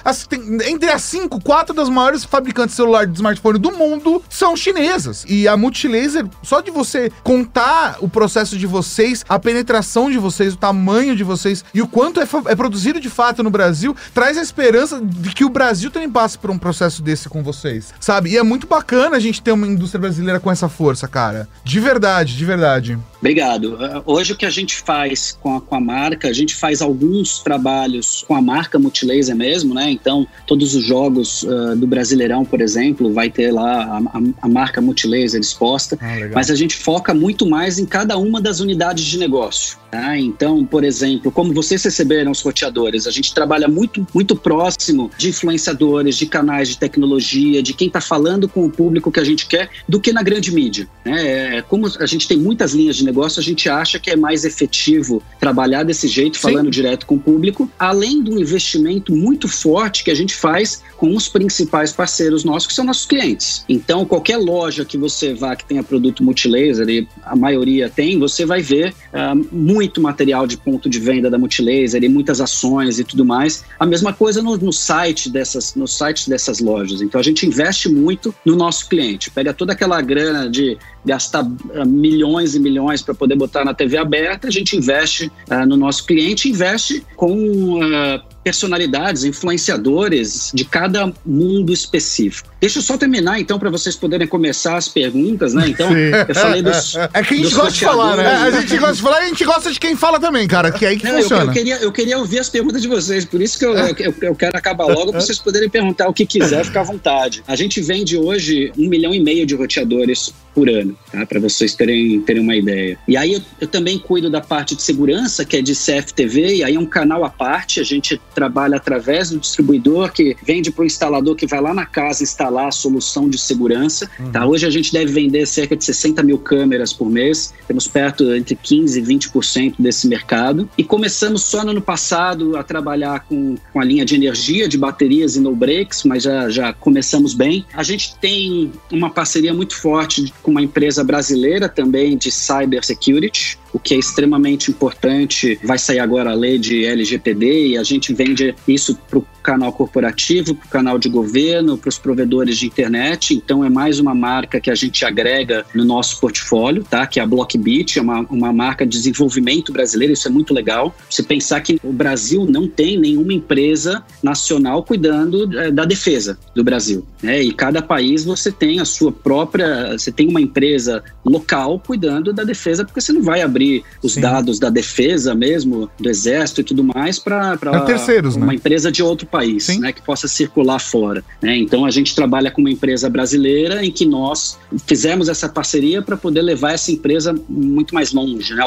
Entre as cinco, quatro das maiores fabricantes de celular de smartphone do mundo são chinesas. E a Multilaser, só de você contar o processo de vocês, a penetração de vocês, o tamanho de vocês e o quanto é, é, produzido de fato no Brasil, traz a esperança de que o Brasil também passe por um processo desse com vocês, sabe? E é muito bacana a gente ter uma indústria brasileira com essa força, cara. De verdade, de verdade. Obrigado. Uh, hoje o que a gente faz com a, com a marca, a gente faz alguns trabalhos com a marca Multilaser mesmo, né? Então, todos os jogos uh, do Brasileirão, por exemplo, vai ter lá a, a, a marca Multilaser exposta, ah, mas a gente foca muito mais em cada uma das unidades de negócio. Tá? Então, por exemplo, como vocês receberam os roteadores, a gente trabalha muito, muito próximo de influenciadores, de canais de tecnologia, de quem está falando com o público que a gente quer, do que na grande mídia. Né? É, como a gente tem muitas linhas de negócio, a gente acha que é mais efetivo trabalhar desse jeito, Sim. falando direto com o público, além do investimento muito forte que a gente faz com os principais parceiros nossos, que são nossos clientes. Então, qualquer loja que você vá que tenha produto multilaser, e a maioria tem, você vai ver uh, muito material de ponto de venda da Multilaser e muitas ações e tudo mais. A mesma coisa no, no site dessas, no sites dessas lojas. Então, a gente investe muito no nosso cliente. Pega toda aquela grana de gastar uh, milhões e milhões para poder botar na TV aberta, a gente investe uh, no nosso cliente, investe com uh, personalidades, influenciadores de cada mundo específico. Deixa eu só terminar, então, para vocês poderem começar as perguntas, né? Então, Sim. eu falei dos. É que a gente gosta de falar, né? A gente gosta de falar e a gente gosta de quem fala também, cara, que é aí que Não, funciona. Eu, eu, queria, eu queria ouvir as perguntas de vocês, por isso que eu, eu, eu quero acabar logo, para vocês poderem perguntar o que quiser, ficar à vontade. A gente vende hoje um milhão e meio de roteadores por ano, tá? Para vocês terem, terem uma ideia. E aí eu, eu, também cuido da parte de segurança, que é de CFTV, e aí é um canal à parte, a gente trabalha através do distribuidor que vende para o instalador que vai lá na casa instalar a solução de segurança. Uhum. Tá? Hoje a gente deve vender cerca de 60 mil câmeras por mês, temos perto entre 15% e 20% desse mercado. E começamos só no ano passado a trabalhar com, com a linha de energia, de baterias e no breaks, mas já, já começamos bem. A gente tem uma parceria muito forte com uma empresa brasileira também de cyber security, o que é extremamente importante. Vai sair agora a lei de LGPD e a gente vende isso para o canal corporativo, para o canal de governo, para os provedores de internet. Então é mais uma marca que a gente agrega no nosso portfólio, tá? Que é a Blockbit, é uma, uma marca de desenvolvimento brasileiro. Isso é muito legal. Você pensar que o Brasil não tem nenhuma empresa nacional cuidando é, da defesa do Brasil, né? E cada país você tem a sua própria, você tem uma empresa local cuidando da defesa, porque você não vai abrir os Sim. dados da defesa mesmo, do exército e tudo mais para terceiros, uma né? empresa de outro país, Sim. né, que possa circular fora. Né? Então a gente trabalha com uma empresa brasileira em que nós fizemos essa parceria para poder levar essa empresa muito mais longe, né,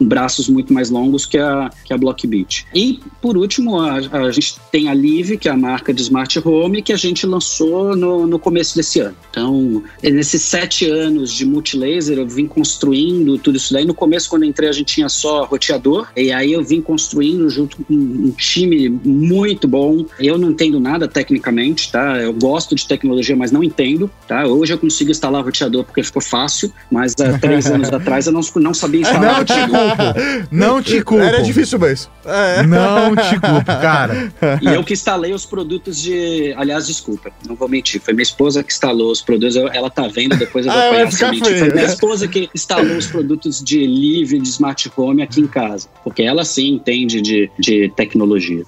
braços muito mais longos que a, que a Blockbit. E por último, a, a gente tem a Live, que é a marca de smart home, que a gente lançou no, no começo desse ano. Então, nesses sete anos de multilaser, eu vim construindo tudo isso daí. No começo, quando entrei, a gente tinha só roteador, e aí eu vim construindo junto com um time muito bom eu não entendo nada tecnicamente, tá? Eu gosto de tecnologia, mas não entendo, tá? Hoje eu consigo instalar roteador porque ficou fácil, mas há três anos atrás eu não, não sabia instalar. Não te culpo. Não te culpo. Era difícil mesmo. É. Não te culpo, cara. E eu que instalei os produtos de. Aliás, desculpa, não vou mentir. Foi minha esposa que instalou os produtos. Ela tá vendo, depois eu vou ah, apanhar se mentir. Foi minha esposa que instalou os produtos de livre, de smart home aqui em casa. Porque ela sim entende de, de tecnologia.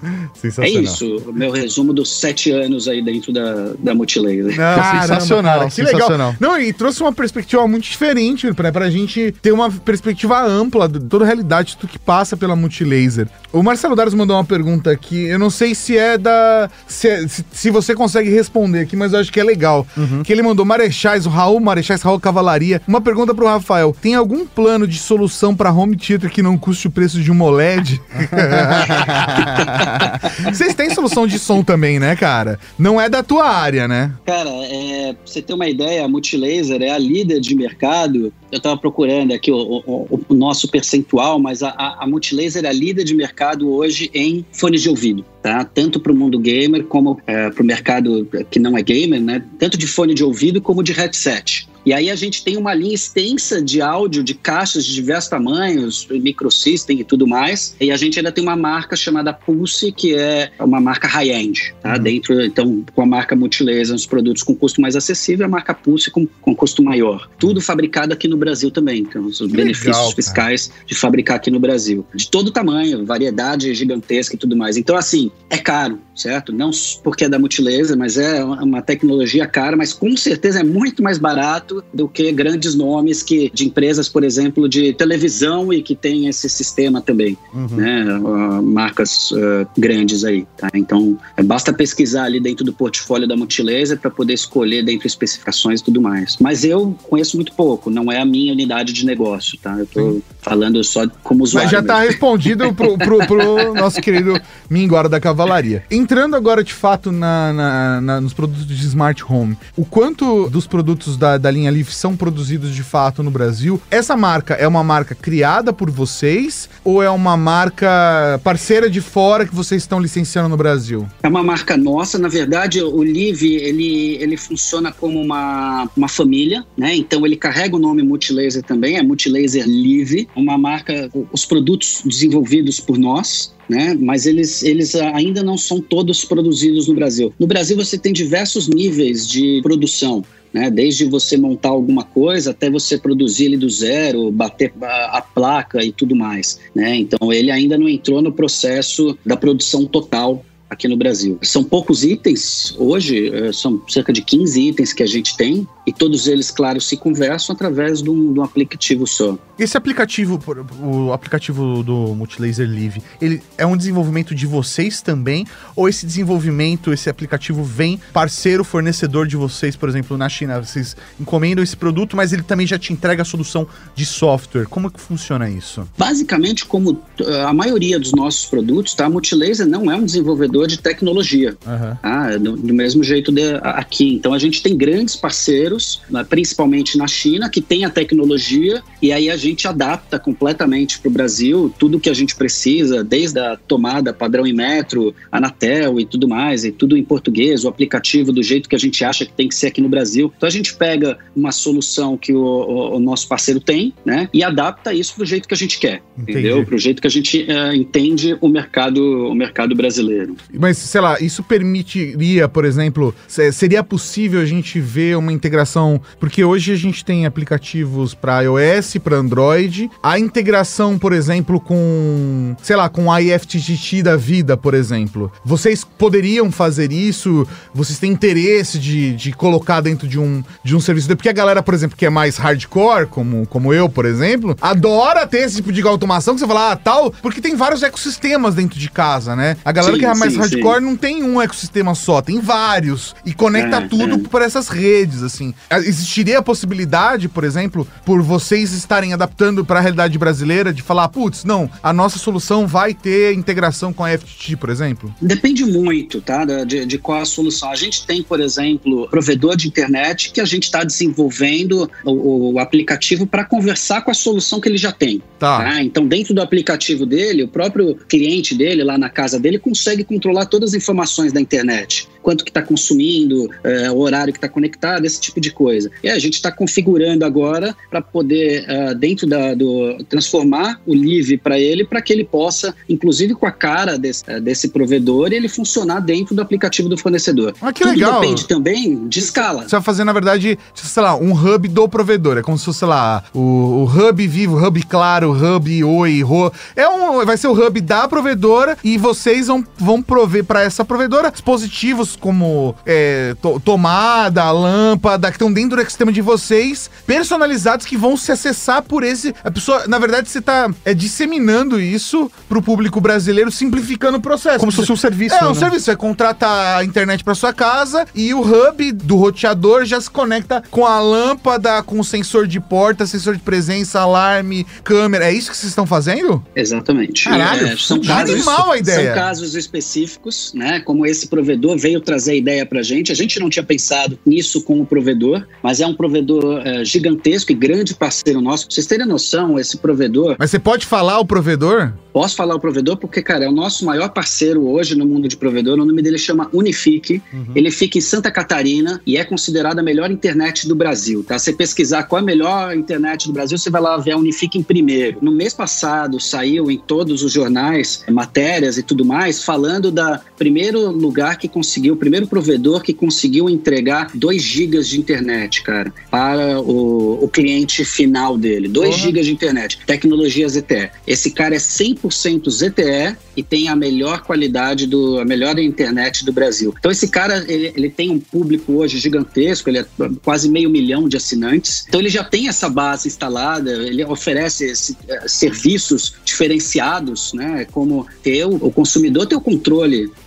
É isso o meu resumo dos sete anos aí dentro da, da Multilaser. Caramba, sensacional, cara, que sensacional. legal. Não, e trouxe uma perspectiva muito diferente pra, pra gente ter uma perspectiva ampla de toda a realidade do que passa pela Multilaser. O Marcelo Daros mandou uma pergunta aqui, eu não sei se é da... Se, é, se, se, você consegue responder aqui, mas eu acho que é legal. Uhum. Que ele mandou Marechais, o Raul Marechais, Raul Cavalaria. Uma pergunta pro Rafael, tem algum plano de solução pra home theater que não custe o preço de uma OLED? Vocês têm solução solução de som também, né, cara? Não é da tua área, né? Cara, é, pra você ter uma ideia, a Multilaser é a líder de mercado. Eu tava procurando aqui o, o, o nosso percentual, mas a, a, a Multilaser é a líder de mercado hoje em fones de ouvido, tá? Tanto para o mundo gamer como é, para o mercado que não é gamer, né? Tanto de fone de ouvido como de headset. E aí a gente tem uma linha extensa de áudio, de caixas de diversos tamanhos, microsystem e tudo mais. E a gente ainda tem uma marca chamada Pulse, que é uma marca high-end, tá? Uhum. Dentro, então, com a marca Multilaser, os produtos com custo mais acessível, a marca Pulse com, com custo maior. Tudo fabricado aqui no Brasil também. Então, os que benefícios legal, fiscais de fabricar aqui no Brasil. De todo tamanho, variedade gigantesca e tudo mais. Então, assim, é caro, certo? Não porque é da Multilaser, mas é uma tecnologia cara, mas com certeza é muito mais barato do que grandes nomes que, de empresas, por exemplo, de televisão e que tem esse sistema também, uhum. né? Uh, marcas uh, grandes aí, tá? Então, é, basta pesquisar ali dentro do portfólio da Multilaser para poder escolher dentro de especificações e tudo mais. Mas eu conheço muito pouco, não é a minha unidade de negócio, tá? Eu tô Sim. falando só como usuário. Mas já está respondido pro, pro, pro nosso querido Minguara da Cavalaria. Entrando agora, de fato, na, na, na, nos produtos de Smart Home, o quanto dos produtos da, da linha Leaf são produzidos de fato no Brasil. Essa marca é uma marca criada por vocês ou é uma marca parceira de fora que vocês estão licenciando no Brasil? É uma marca nossa, na verdade, o Live ele, ele funciona como uma, uma família, né? Então ele carrega o nome Multilaser também, é Multilaser Live, uma marca, os produtos desenvolvidos por nós, né? Mas eles, eles ainda não são todos produzidos no Brasil. No Brasil você tem diversos níveis de produção. Né? Desde você montar alguma coisa até você produzir ele do zero, bater a, placa e tudo mais. Né? Então ele ainda não entrou no processo da produção total aqui no Brasil. São poucos itens hoje, eh, são cerca de 15 itens que a gente tem, e todos eles, claro, se conversam através de um, de um aplicativo só. Esse aplicativo, o aplicativo do Multilaser Live, ele é um desenvolvimento de vocês também? Ou esse desenvolvimento, esse aplicativo vem parceiro, fornecedor de vocês, por exemplo, na China? Vocês encomendam esse produto, mas ele também já te entrega a solução de software. Como que funciona isso? Basicamente, como eh, a maioria dos nossos produtos, tá? A Multilaser não é um desenvolvedor de tecnologia. Uhum. Ah, do, do, mesmo jeito de, aqui. Então a gente tem grandes parceiros, principalmente na China, que tem a tecnologia e aí a gente adapta completamente para o Brasil tudo que a gente precisa, desde a tomada padrão em metro, Anatel e tudo mais, e tudo em português, o aplicativo do jeito que a gente acha que tem que ser aqui no Brasil. Então a gente pega uma solução que o, o, o nosso parceiro tem, né, e adapta isso para o jeito que a gente quer, Entendi. entendeu? Para o jeito que a gente uh, entende o mercado, o mercado brasileiro. Mas sei lá, isso permitiria, por exemplo, seria possível a gente ver uma integração, porque hoje a gente tem aplicativos para iOS, para Android, a integração, por exemplo, com, sei lá, com a IFTTT da vida, por exemplo. Vocês poderiam fazer isso? Vocês têm interesse de, de colocar dentro de um, de um serviço? Porque a galera, por exemplo, que é mais hardcore, como, como eu, por exemplo, adora ter esse tipo de automação que você fala, ah, tal, porque tem vários ecossistemas dentro de casa, né? A galera sim, que é mais sim, hardcore sim. não tem um ecossistema só, tem vários. E conecta é, tudo é. por essas redes, assim. Existiria a possibilidade, por exemplo, por vocês estarem adaptando para a realidade brasileira, de falar, putz, não, a nossa solução vai ter integração com a FTT, por exemplo? Depende muito, tá? De, de qual a solução. A gente tem, por exemplo, provedor de internet que a gente está desenvolvendo o, o aplicativo para conversar com a solução que ele já tem. Tá. tá. Então, dentro do aplicativo dele, o próprio cliente dele, lá na casa dele, consegue controlar todas as informações da internet quanto que está consumindo, é, o horário que está conectado, esse tipo de coisa. E a gente está configurando agora para poder, uh, dentro da, do, transformar o Live para ele, para que ele possa, inclusive com a cara desse, uh, desse provedor, ele funcionar dentro do aplicativo do fornecedor. Ah, que Tudo legal. depende também de escala. Você vai fazer, na verdade, sei lá, um hub do provedor. É como se fosse, sei lá, o, o hub vivo, hub claro, hub oi, ro. É um, vai ser o hub da provedora e vocês vão, vão prover para essa provedora dispositivos como é, to tomada, lâmpada, que estão dentro do ecossistema de vocês, personalizados que vão se acessar por esse. A pessoa, na verdade, você está é, disseminando isso para o público brasileiro, simplificando o processo. Como se fosse um serviço. É, um né? serviço. Você contrata a internet para sua casa e o hub do roteador já se conecta com a lâmpada, com o sensor de porta, sensor de presença, alarme, câmera. É isso que vocês estão fazendo? Exatamente. Caralho, é, são casos, animal a ideia. São casos específicos, né? Como esse provedor veio trazer a ideia para a gente. A gente não tinha pensado nisso como provedor, mas é um provedor é, gigantesco e grande parceiro nosso. Pra vocês terem noção, esse provedor. Mas você pode falar o provedor? Posso falar o provedor porque, cara, é o nosso maior parceiro hoje no mundo de provedor. O nome dele chama Unifique. Uhum. Ele fica em Santa Catarina e é considerado a melhor internet do Brasil, tá? Você pesquisar qual é a melhor internet do Brasil, você vai lá ver a Unifique em primeiro. No mês passado saiu em todos os jornais matérias e tudo mais falando da primeiro lugar que conseguiu o primeiro provedor que conseguiu entregar 2 gigas de internet, cara, para o, o cliente final dele. 2 gigas de internet, tecnologia ZTE. Esse cara é 100% ZTE e tem a melhor qualidade, do, a melhor internet do Brasil. Então esse cara, ele, ele tem um público hoje gigantesco, ele é quase meio milhão de assinantes. Então ele já tem essa base instalada, ele oferece esse, uh, serviços diferenciados, né, como ter o, o consumidor ter o controle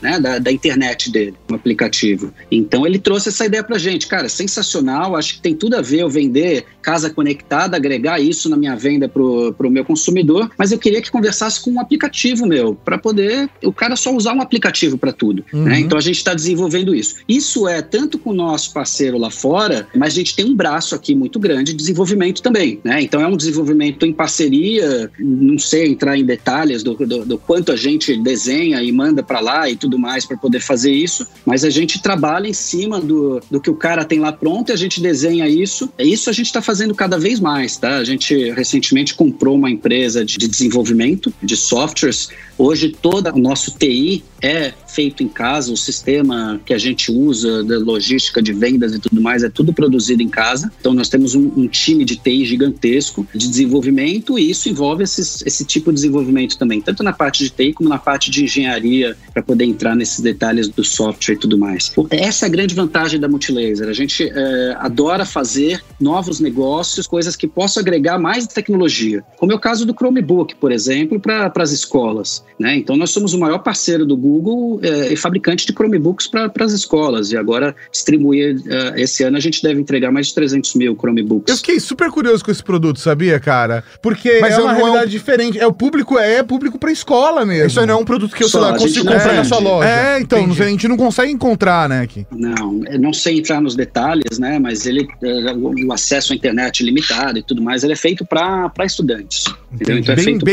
né, da, da internet dele aplicativo. Então ele trouxe essa ideia pra gente, cara, sensacional, acho que tem tudo a ver eu vender casa conectada, agregar isso na minha venda pro, pro meu consumidor, mas eu queria que conversasse com um aplicativo meu, para poder o cara só usar um aplicativo para tudo, né? uhum. né? Então a gente está desenvolvendo isso. Isso é tanto com o nosso parceiro lá fora, mas a gente tem um braço aqui muito grande de desenvolvimento também, né? Então é um desenvolvimento em parceria, não sei entrar em detalhes do, do, do quanto a gente desenha e manda para lá e tudo mais para poder fazer isso, mas a gente trabalha em cima do, do que o cara tem lá pronto e a gente desenha isso. É isso a gente está fazendo cada vez mais, tá? A gente recentemente comprou uma empresa de desenvolvimento de softwares. Hoje toda o nosso TI é feito em casa, o sistema que a gente usa da logística de vendas e tudo mais é tudo produzido em casa. Então nós temos um, um time de TI gigantesco de desenvolvimento e isso envolve esses, esse tipo de desenvolvimento também, tanto na parte de TI como na parte de engenharia, para poder entrar nesses detalhes do software e tudo mais. Essa é a grande vantagem da Multilaser. A gente é, adora fazer novos negócios, coisas que possam agregar mais tecnologia, como é o caso do Chromebook, por exemplo, para as escolas. Né? Então nós somos o maior parceiro do Google é, fabricante de Chromebooks para as escolas. E agora, distribuir uh, esse ano, a gente deve entregar mais de 300 mil Chromebooks. Eu fiquei super curioso com esse produto, sabia, cara? Porque Mas é uma realidade é um... diferente. É o público, é público para escola mesmo. Isso aí não é um produto que eu, sei lá, consigo comprar comprar na sua loja. É, então, Entendi. a gente não consegue encontrar, né, aqui. Não, não sei entrar nos detalhes, né, mas ele, eh, o acesso à internet limitado e tudo mais, ele é feito para estudantes. Entendeu? Então é bem, é feito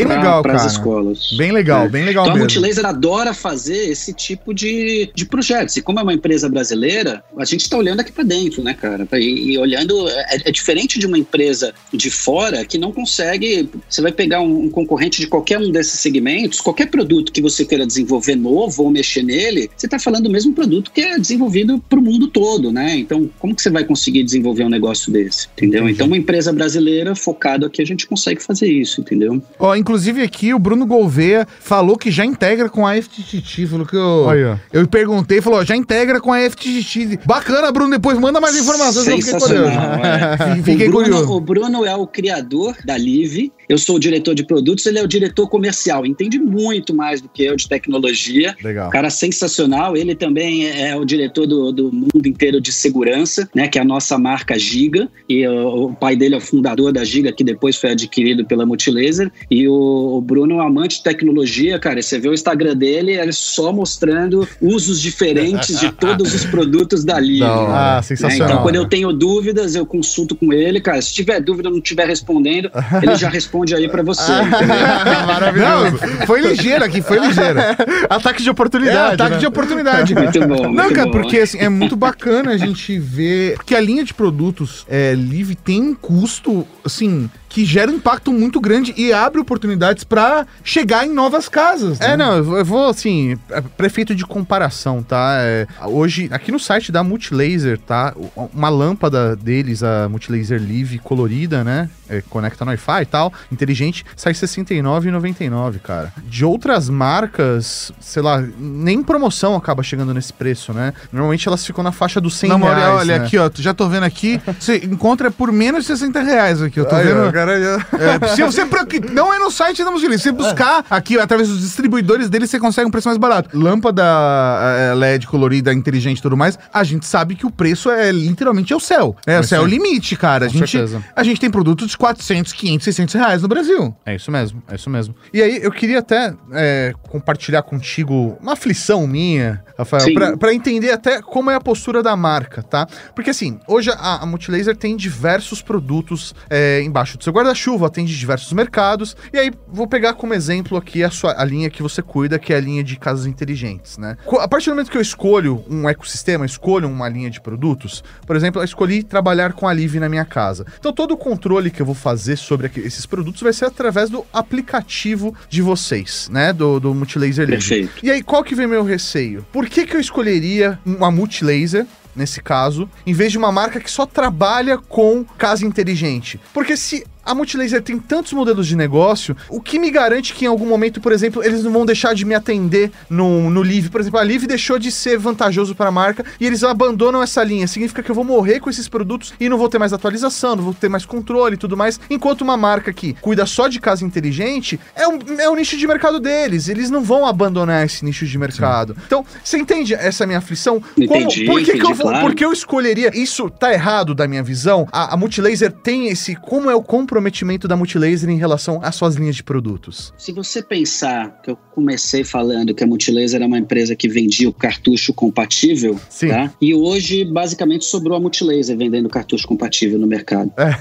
para as escolas. Bem legal, é. bem legal então, mesmo. a Multilaser adora fazer esse tipo de, de projetos. E como é uma empresa brasileira, a gente está olhando aqui para dentro, né, cara? E, e olhando, é, é, diferente de uma empresa de fora que não consegue. Você vai pegar um, um concorrente de qualquer um desses segmentos, qualquer produto que você queira desenvolver novo ou mexer nele, você está falando do mesmo produto que é desenvolvido para o mundo todo, né? Então, como que você vai conseguir desenvolver um negócio desse? Entendeu? Entendi. Então, uma empresa brasileira focada aqui, a gente consegue fazer isso, entendeu? Ó, inclusive aqui o Bruno Gouveia falou que já integra com a FTTT, falou que eu, Olha. eu perguntei, falou, já integra com a FTTT. Bacana, Bruno, depois manda mais informações. Sensacional, é. Fiquei o Bruno, curioso. O Bruno é o criador da Live, eu sou o diretor de produtos, ele é o diretor comercial, entende muito mais do que eu de tecnologia. Legal. Cara sensacional, ele também é o diretor do, do mundo inteiro de segurança, né, que é a nossa marca Giga, e o, o pai dele é o fundador da Giga, que depois foi adquirido pela Multilaser, e o, o Bruno é um amante de tecnologia, cara, você vê o Instagram dele, ele só mostrando usos diferentes de todos os produtos da Live. Ah, sensacional. Né? Então, quando eu tenho dúvidas, eu consulto com ele, cara, se tiver dúvida, não estiver respondendo, ele já responde aí para você. Maravilhoso. Não, foi ligeiro aqui, foi ligeiro. ataque de oportunidade. É, ataque né? de oportunidade. Muito bom. Não, cara, bom. porque assim, é muito bacana a gente ver. Porque a linha de produtos é, Live tem um custo, assim, que gera um impacto muito grande e abre oportunidades para chegar em novas casas. É, né? É, não, eu vou assim, é, prefeito de comparação, tá? É, hoje, aqui no site da Multilaser, tá? Uma lâmpada deles, a Multilaser Live colorida, né? É, conecta no Wi-Fi e tal, inteligente, sai R$ 69,99, cara. De outras marcas, sei lá, nem promoção acaba chegando nesse preço, né? Normalmente elas ficam na faixa dos 100 Não, reais. Olha, olha né? aqui, ó, já tô vendo aqui, você encontra por menos de 60 reais aqui, eu tô Ai, vendo cara é, se você não é no site da Multilaser, se você buscar aqui através dos distribuidores deles, você consegue um preço mais barato. Lâmpada é, LED colorida, inteligente e tudo mais, a gente sabe que o preço é literalmente é o céu. É, o céu é o limite, cara. A gente, a gente tem produtos de 400, 500, 600 reais no Brasil. É isso mesmo, é isso mesmo. E aí, eu queria até é, compartilhar contigo uma aflição minha, Rafael, pra, pra, entender até como é a postura da marca, tá? Porque assim, hoje a, a Multilaser tem diversos produtos é, embaixo do seu guarda-chuva, atende diversos mercados. E aí, vou pegar como exemplo aqui a, sua, a linha que você cuida, que é a linha de casas inteligentes, né? A partir do momento que eu escolho um ecossistema, escolho uma linha de produtos, por exemplo, eu escolhi trabalhar com a Live na minha casa. Então, todo o controle que eu vou fazer sobre esses produtos vai ser através do aplicativo de vocês, né? Do, do Multilaser Live. Perfeito. E aí, qual que vem meu receio? Por que, que eu escolheria uma Multilaser nesse caso, em vez de uma marca que só trabalha com casa inteligente. Porque se a Multilaser tem tantos modelos de negócio, o que me garante que em algum momento, por exemplo, eles não vão deixar de me atender no, no Live. Por exemplo, a Live deixou de ser vantajoso para a marca e eles abandonam essa linha. Significa que eu vou morrer com esses produtos e não vou ter mais atualização, não vou ter mais controle e tudo mais. Enquanto uma marca que cuida só de casa inteligente é um, é um nicho de mercado deles. Eles não vão abandonar esse nicho de mercado. Sim. Então, você entende essa minha aflição? Entendi, Como, por que, entendi, que eu claro. por que eu escolheria? Isso tá errado da minha visão? A, a Multilaser tem esse. Como é o compromisso? Comprometimento da Multilaser em relação às suas linhas de produtos? Se você pensar que eu comecei falando que a Multilaser era uma empresa que vendia o cartucho compatível, Sim. Tá? e hoje basicamente sobrou a Multilaser vendendo cartucho compatível no mercado. É.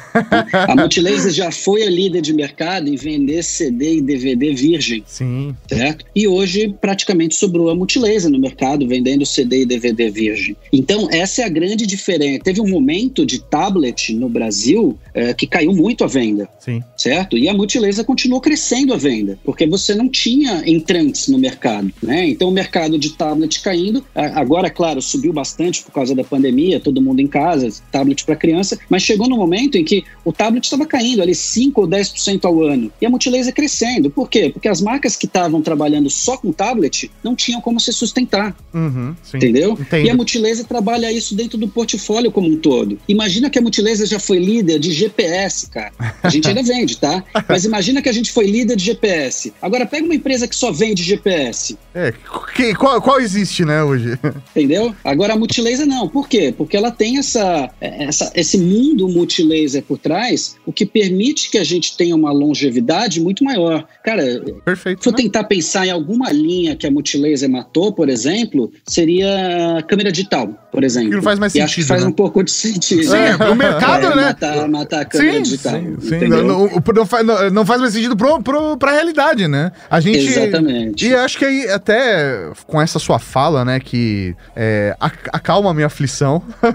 a Multilaser já foi a líder de mercado em vender CD e DVD virgem. Sim. Certo? E hoje praticamente sobrou a Multilaser no mercado vendendo CD e DVD virgem. Então essa é a grande diferença. Teve um momento de tablet no Brasil é, que caiu muito a venda. Sim. Certo? E a Multilaser continuou crescendo a venda, porque você não tinha entrantes no mercado, né? Então o mercado de tablet caindo, agora, claro, subiu bastante por causa da pandemia, todo mundo em casa, tablet para criança, mas chegou no momento em que o tablet estava caindo ali 5 ou 10% ao ano. E a Multilaser crescendo. Por quê? Porque as marcas que estavam trabalhando só com tablet não tinham como se sustentar. Uhum, entendeu? Entendo. E a Multilaser trabalha isso dentro do portfólio como um todo. Imagina que a Multilaser já foi líder de GPS, cara. A gente ainda vende, tá? Mas imagina que a gente foi líder de GPS. Agora pega uma empresa que só vende GPS. É, que, qual, qual existe, né, hoje? Entendeu? Agora a multilaser não. Por quê? Porque ela tem essa, essa, esse mundo multilaser por trás, o que permite que a gente tenha uma longevidade muito maior. Cara, Perfeito, se eu né? tentar pensar em alguma linha que a multilaser matou, por exemplo, seria câmera digital, por exemplo. Que não faz mais e acho que sentido, faz né? um pouco de sentido. Sim, é, o mercado, né? Matar, matar a câmera digital. Sim, sim. Não, não, faz, não, não faz mais sentido pro, pro, pra realidade, né? A gente. Exatamente. E acho que aí, até com essa sua fala, né, que é, ac- acalma a minha aflição,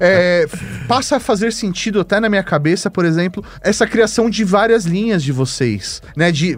é, passa a fazer sentido até na minha cabeça, por exemplo, essa criação de várias linhas de vocês, né, de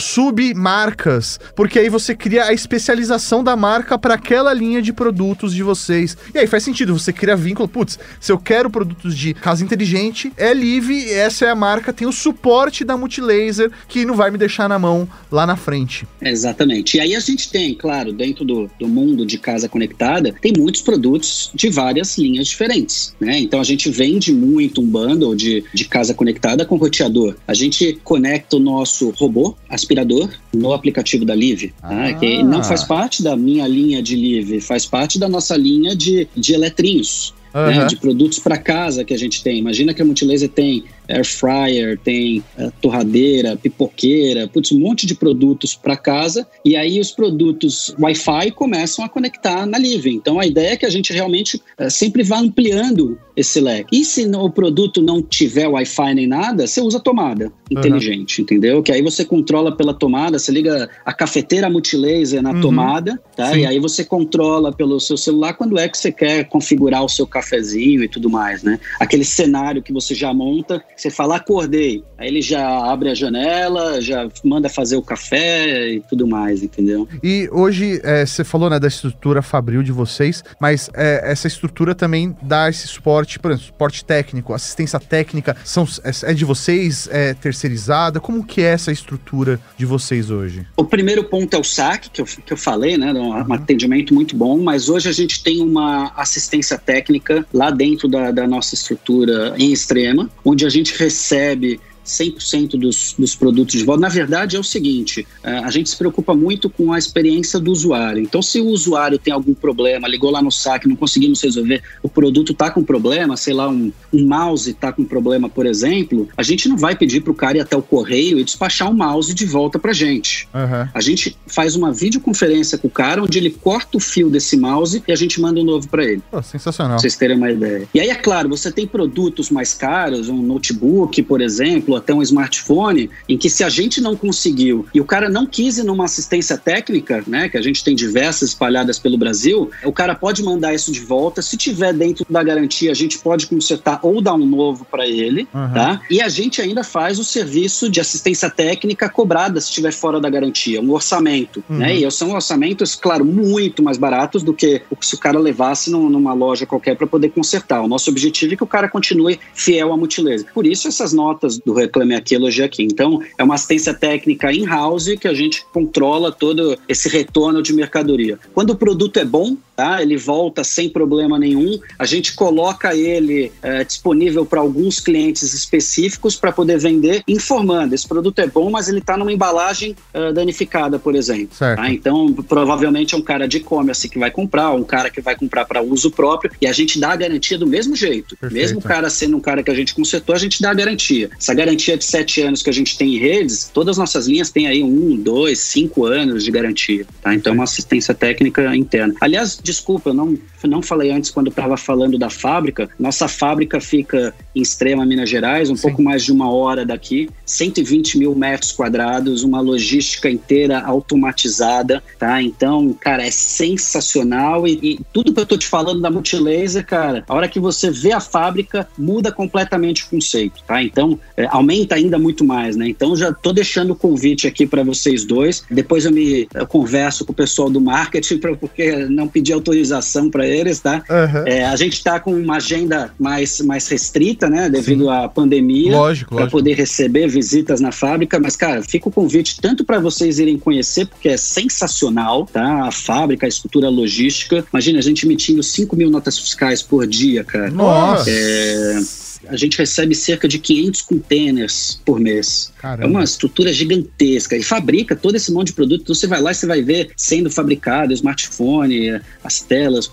submarcas, porque aí você cria a especialização da marca para aquela linha de produtos de vocês. E aí faz sentido, você cria vínculo, putz, se eu quero produtos de casa inteligente, é Live, essa é a marca, tem o suporte da Multilaser que não vai me deixar na mão lá na frente. Exatamente. E aí a gente tem, claro, dentro do, do mundo de casa conectada, tem muitos produtos de várias linhas diferentes, né? Então a gente vende muito um bundle de, de casa conectada com roteador. A gente conecta o nosso robô aspirador no aplicativo da Live, tá? Ah. que não faz parte da minha linha de Live, faz parte da nossa linha de, de eletrinhos. Né, Aham. de produtos para casa que a gente tem. Imagina que a Multilaser tem air fryer, tem eh, torradeira, pipoqueira, putz, um monte de produtos para casa e aí os produtos Wi-Fi começam a conectar na Live. Então a ideia é que a gente realmente eh, sempre vá ampliando esse leque. E se o produto não tiver Wi-Fi nem nada, você usa tomada inteligente, entendeu? Que aí você controla pela tomada, você liga a cafeteira Multilaser na Uhum. tomada, tá? Sim. E aí você controla pelo seu celular quando é que você quer configurar o seu cafezinho e tudo mais, né? Aquele cenário que você já monta, você fala, acordei. Aí ele já abre a janela, já manda fazer o café e tudo mais, entendeu? E hoje, é, você falou né, da estrutura fabril de vocês, mas é, essa estrutura também dá esse suporte, por exemplo, suporte técnico, assistência técnica, são, é, é de vocês, é terceirizada? Como que é essa estrutura de vocês hoje? O primeiro ponto é o saque, que eu, que eu falei, né? Um, um atendimento muito bom, mas hoje a gente tem uma assistência técnica lá dentro da, da nossa estrutura em extrema, onde a gente recebe 100% dos, dos produtos de volta. Na verdade, é o seguinte: eh, a gente se preocupa muito com a experiência do usuário. Então, se o usuário tem algum problema, ligou lá no saque, não conseguimos resolver, o produto está com problema, sei lá, um, um mouse está com problema, por exemplo, a gente não vai pedir para o cara ir até o correio e despachar o mouse de volta para gente. Aham. A gente faz uma videoconferência com o cara onde ele corta o fio desse mouse e a gente manda um novo para ele. Pô, sensacional. Pra vocês terem uma ideia. E aí, é claro, você tem produtos mais caros, um notebook, por exemplo, ou até um smartphone, em que se a gente não conseguiu e o cara não quis ir numa assistência técnica, né, que a gente tem diversas espalhadas pelo Brasil, o cara pode mandar isso de volta. Se tiver dentro da garantia, a gente pode consertar ou dar um novo para ele, Aham. tá? E a gente ainda faz o serviço de assistência técnica cobrada se estiver fora da garantia, um orçamento, Uhum. né? E são orçamentos, claro, muito mais baratos do que o que se o cara levasse num- numa loja qualquer para poder consertar. O nosso objetivo é que o cara continue fiel à Multilaser. Por isso essas notas do Reclame Aqui, Elogia Aqui. Então, é uma assistência técnica in-house que a gente controla todo esse retorno de mercadoria. Quando o produto é bom, tá? Ele volta sem problema nenhum. A gente coloca ele eh, disponível para alguns clientes específicos para poder vender, informando: esse produto é bom, mas ele está numa embalagem eh, danificada, por exemplo. Tá? Então, provavelmente é um cara de e-commerce que vai comprar, um cara que vai comprar para uso próprio, e a gente dá a garantia do mesmo jeito. Perfeito. Mesmo o cara sendo um cara que a gente consertou, a gente dá a garantia. Essa garantia de sete anos que a gente tem em redes, todas as nossas linhas têm aí um, dois, cinco anos de garantia. Tá? Então, é uma assistência técnica interna. Aliás, desculpa, eu não, não falei antes quando estava falando da fábrica. Nossa fábrica fica em Extrema, Minas Gerais, um Sim. pouco mais de uma hora daqui, 120 mil metros quadrados, uma logística inteira automatizada, tá? Então, cara, é sensacional e, e tudo que eu tô te falando da Multilaser, cara, a hora que você vê a fábrica, muda completamente o conceito, tá? Então, é, aumenta ainda muito mais, né? Então, já tô deixando o convite aqui para vocês dois. Depois eu me eu converso com o pessoal do marketing, pra, porque não pedi autorização para eles, tá? Aham. É, a gente está com uma agenda mais, mais restrita, né, devido à pandemia, Lógico, para poder receber visitas na fábrica. Mas, cara, fica o convite tanto para vocês irem conhecer, porque é sensacional, tá? A fábrica, a estrutura logística. Imagina, a gente emitindo 5 mil notas fiscais por dia, cara. Nossa. É, a gente recebe cerca de 500 containers por mês. Caramba. É uma estrutura gigantesca e fabrica todo esse monte de produto. Então você vai lá e você vai ver sendo fabricado smartphone, as telas,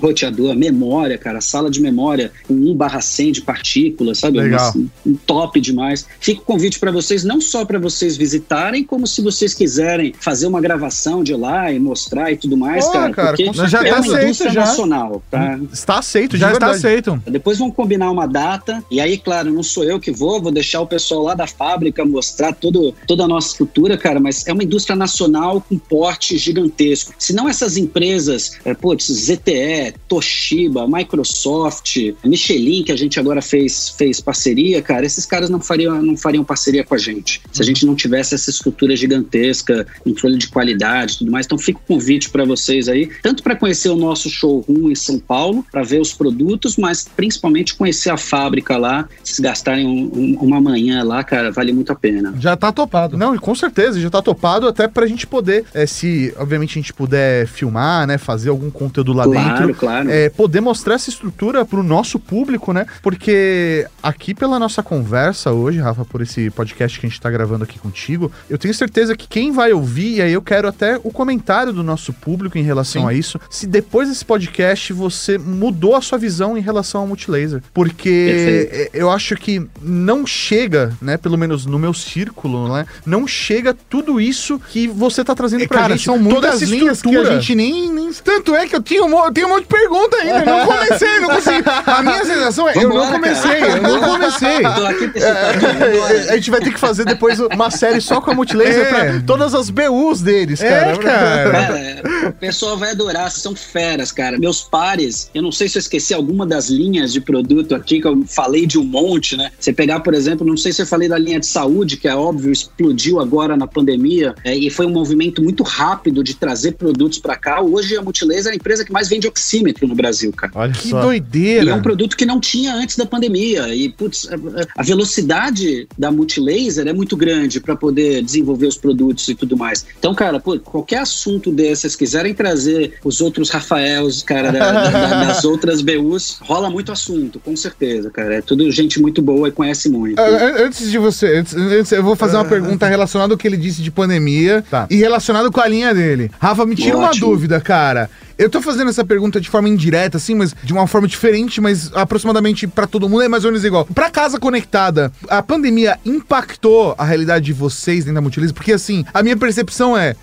roteador, memória, cara, sala de memória com 1 barra 100 de partículas, sabe? Legal. Um, top demais. Fica o convite para vocês, não só para vocês visitarem, como se vocês quiserem fazer uma gravação de lá e mostrar e tudo mais, cara, cara. Porque já é tá uma indústria já. nacional, tá? Está aceito, já está aceito. Depois vão combinar uma data e aí, claro, não sou eu que vou, vou deixar o pessoal lá da fábrica mostrar todo, toda a nossa estrutura, cara, mas é uma indústria nacional com porte gigantesco. Se não essas empresas, é, putz, ZTE, Toshiba, Microsoft, Michelin, que a gente agora fez, fez parceria, cara, esses caras não fariam, não fariam parceria com a gente. Se a gente não tivesse essa estrutura gigantesca, controle de qualidade e tudo mais. Então fica o convite para vocês aí, tanto para conhecer o nosso showroom em São Paulo, para ver os produtos, mas principalmente conhecer a fábrica lá. Se gastarem um, um, uma manhã lá, cara, vale muito a pena. Já tá topado. Não, com certeza, já tá topado até pra gente poder, é, se obviamente a gente puder filmar, né, fazer algum conteúdo lá claro, dentro, claro. É, poder mostrar essa estrutura pro nosso público, né? Porque aqui pela nossa conversa hoje, Rafa, por esse podcast que a gente tá gravando aqui contigo, eu tenho certeza que quem vai ouvir, e aí eu quero até o comentário do nosso público em relação Sim. a isso, se depois desse podcast você mudou a sua visão em relação ao multilaser. Porque Perfeito. eu acho que não chega, né, pelo menos no meu círculo, né, não chega tudo isso que você tá trazendo é, pra cara, gente. São muitas linhas que a gente nem, nem... Tanto é que eu tinha um, eu tenho um monte de pergunta ainda, eu não comecei, não consegui. A minha sensação é, Vambora, eu não comecei, cara. eu não comecei. É, a gente vai ter que fazer depois uma série só com a multilaser é. pra todas as BUs deles, cara. É, cara. cara. O pessoal vai adorar, são feras, cara. Meus pares, eu não sei se eu esqueci alguma das linhas de produto aqui, que eu falei de um monte, né? Você pegar, por exemplo, não sei se eu falei da linha de saúde, que é óbvio, explodiu agora na pandemia, é, e foi um movimento muito rápido de trazer produtos para cá. Hoje a Multilaser é a empresa que mais vende oxímetro no Brasil, cara. Olha que só. doideira. E é um produto que não tinha antes da pandemia. E, putz, a velocidade da Multilaser é muito grande para poder desenvolver os produtos e tudo mais. Então, cara, pô, qualquer assunto desses, quiserem trazer os outros Rafaels, cara, da, da, das outras BUs, rola muito assunto, com certeza, cara. É tudo gente muito boa e conhece muito. Uh, antes de você, antes, eu vou fazer uma uh, pergunta relacionada ao que ele disse de pandemia tá. e relacionado com a linha dele. Rafa, me tira Ótimo. uma dúvida, cara. Eu tô fazendo essa pergunta de forma indireta, assim, mas de uma forma diferente, mas aproximadamente para todo mundo é mais ou menos igual. Pra casa conectada, a pandemia impactou a realidade de vocês dentro da Multilize? Porque, assim, a minha percepção é: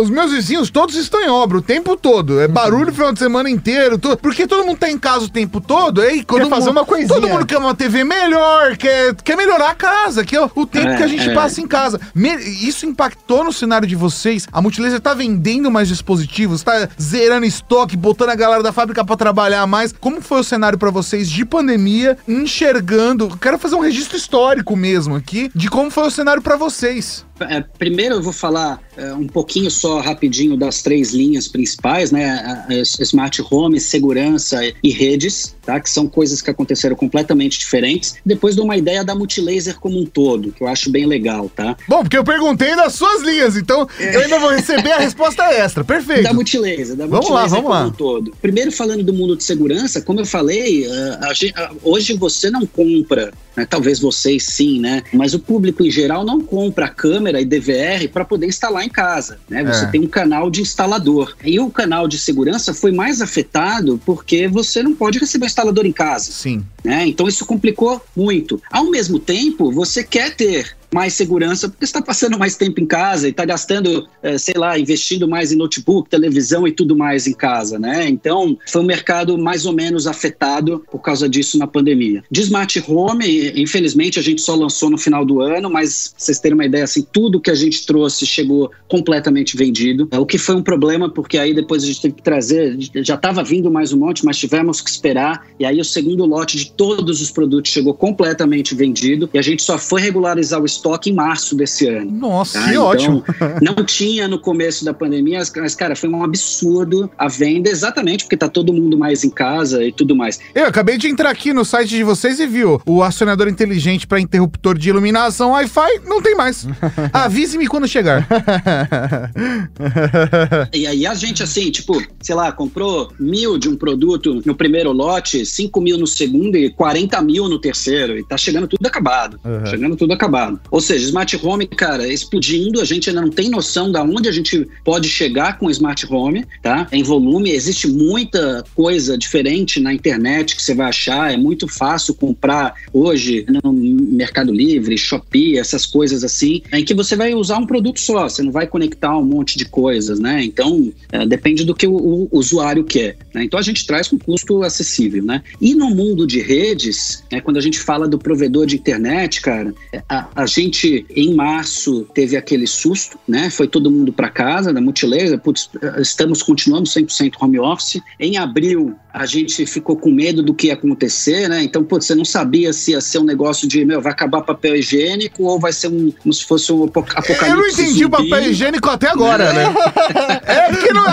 os meus vizinhos todos estão em obra o tempo todo. É barulho o final de semana inteiro. Todo, porque todo mundo tá em casa o tempo todo. Aí, quando quer fazer mundo, uma coisinha. Todo mundo quer uma TV melhor, quer, quer melhorar a casa, que é o tempo é, que a gente é. passa em casa. Me, isso impactou no cenário de vocês? A Multilaser tá vendendo mais dispositivos, tá zerando estoque, botando a galera da fábrica para trabalhar mais. Como foi o cenário para vocês de pandemia, enxergando? Quero fazer um registro histórico mesmo aqui de como foi o cenário para vocês. É, primeiro eu vou falar é, um pouquinho só rapidinho das três linhas principais, né? A, a Smart Home, segurança e redes, tá? Que são coisas que aconteceram completamente diferentes. Depois dou uma ideia da Multilaser como um todo, que eu acho bem legal, tá? Bom, porque eu perguntei das suas linhas, então é. eu ainda vou receber a resposta extra. Perfeito. Da Multilaser, da vamos Multilaser lá, vamos como lá. um todo. Primeiro falando do mundo de segurança, como eu falei, a, hoje você não compra né? talvez vocês sim, né? Mas o público em geral não compra câmera e DVR para poder instalar em casa, né? Você é. tem um canal de instalador. E o canal de segurança foi mais afetado porque você não pode receber instalador em casa. Sim. Né? Então isso complicou muito. Ao mesmo tempo, você quer ter mais segurança, porque está passando mais tempo em casa e está gastando, é, sei lá, investindo mais em notebook, televisão e tudo mais em casa, né? Então, foi um mercado mais ou menos afetado por causa disso na pandemia. De smart home, infelizmente, a gente só lançou no final do ano, mas vocês terem uma ideia, assim, tudo que a gente trouxe chegou completamente vendido, o que foi um problema, porque aí depois a gente teve que trazer, já estava vindo mais um monte, mas tivemos que esperar, e aí o segundo lote de todos os produtos chegou completamente vendido, e a gente só foi regularizar o estoque estoque em março desse ano. Nossa, tá? que então, ótimo. não tinha no começo da pandemia, mas, cara, foi um absurdo a venda, exatamente porque tá todo mundo mais em casa e tudo mais. Eu acabei de entrar aqui no site de vocês e viu o acionador inteligente para interruptor de iluminação Wi-Fi não tem mais. Avise-me quando chegar. e aí a gente, assim, tipo, sei lá, comprou mil de um produto no primeiro lote, cinco mil no segundo, entre 40 mil no terceiro e tá chegando tudo acabado. Uhum. Chegando tudo acabado. Ou seja, smart home, cara, explodindo, a gente ainda não tem noção da onde a gente pode chegar com smart home, tá? Em volume, existe muita coisa diferente na internet que você vai achar, é muito fácil comprar hoje no Mercado Livre, Shopee, essas coisas assim, em que você vai usar um produto só, você não vai conectar um monte de coisas, né? Então, é, depende do que o, o usuário quer. Né? Então, a gente traz com custo acessível, né? E no mundo de redes, né, quando a gente fala do provedor de internet, cara, a, a gente, em março, teve aquele susto, né? Foi todo mundo para casa, da Multilaser, putz, estamos continuando 100% home office. Em abril, a gente ficou com medo do que ia acontecer, né? Então, putz, você não sabia se ia ser um negócio de, meu, vai acabar papel higiênico ou vai ser um, como se fosse um apocalipse Eu não entendi o papel higiênico até agora, né? é porque não,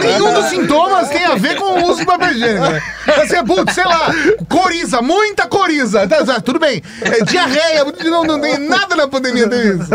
nenhum dos sintomas tem a ver com o uso do papel higiênico, né? Você, putz, sei lá, coriza, muita coriza. Tá, tá, tudo bem. É, diarreia, não, não tem nada na pandemia disso.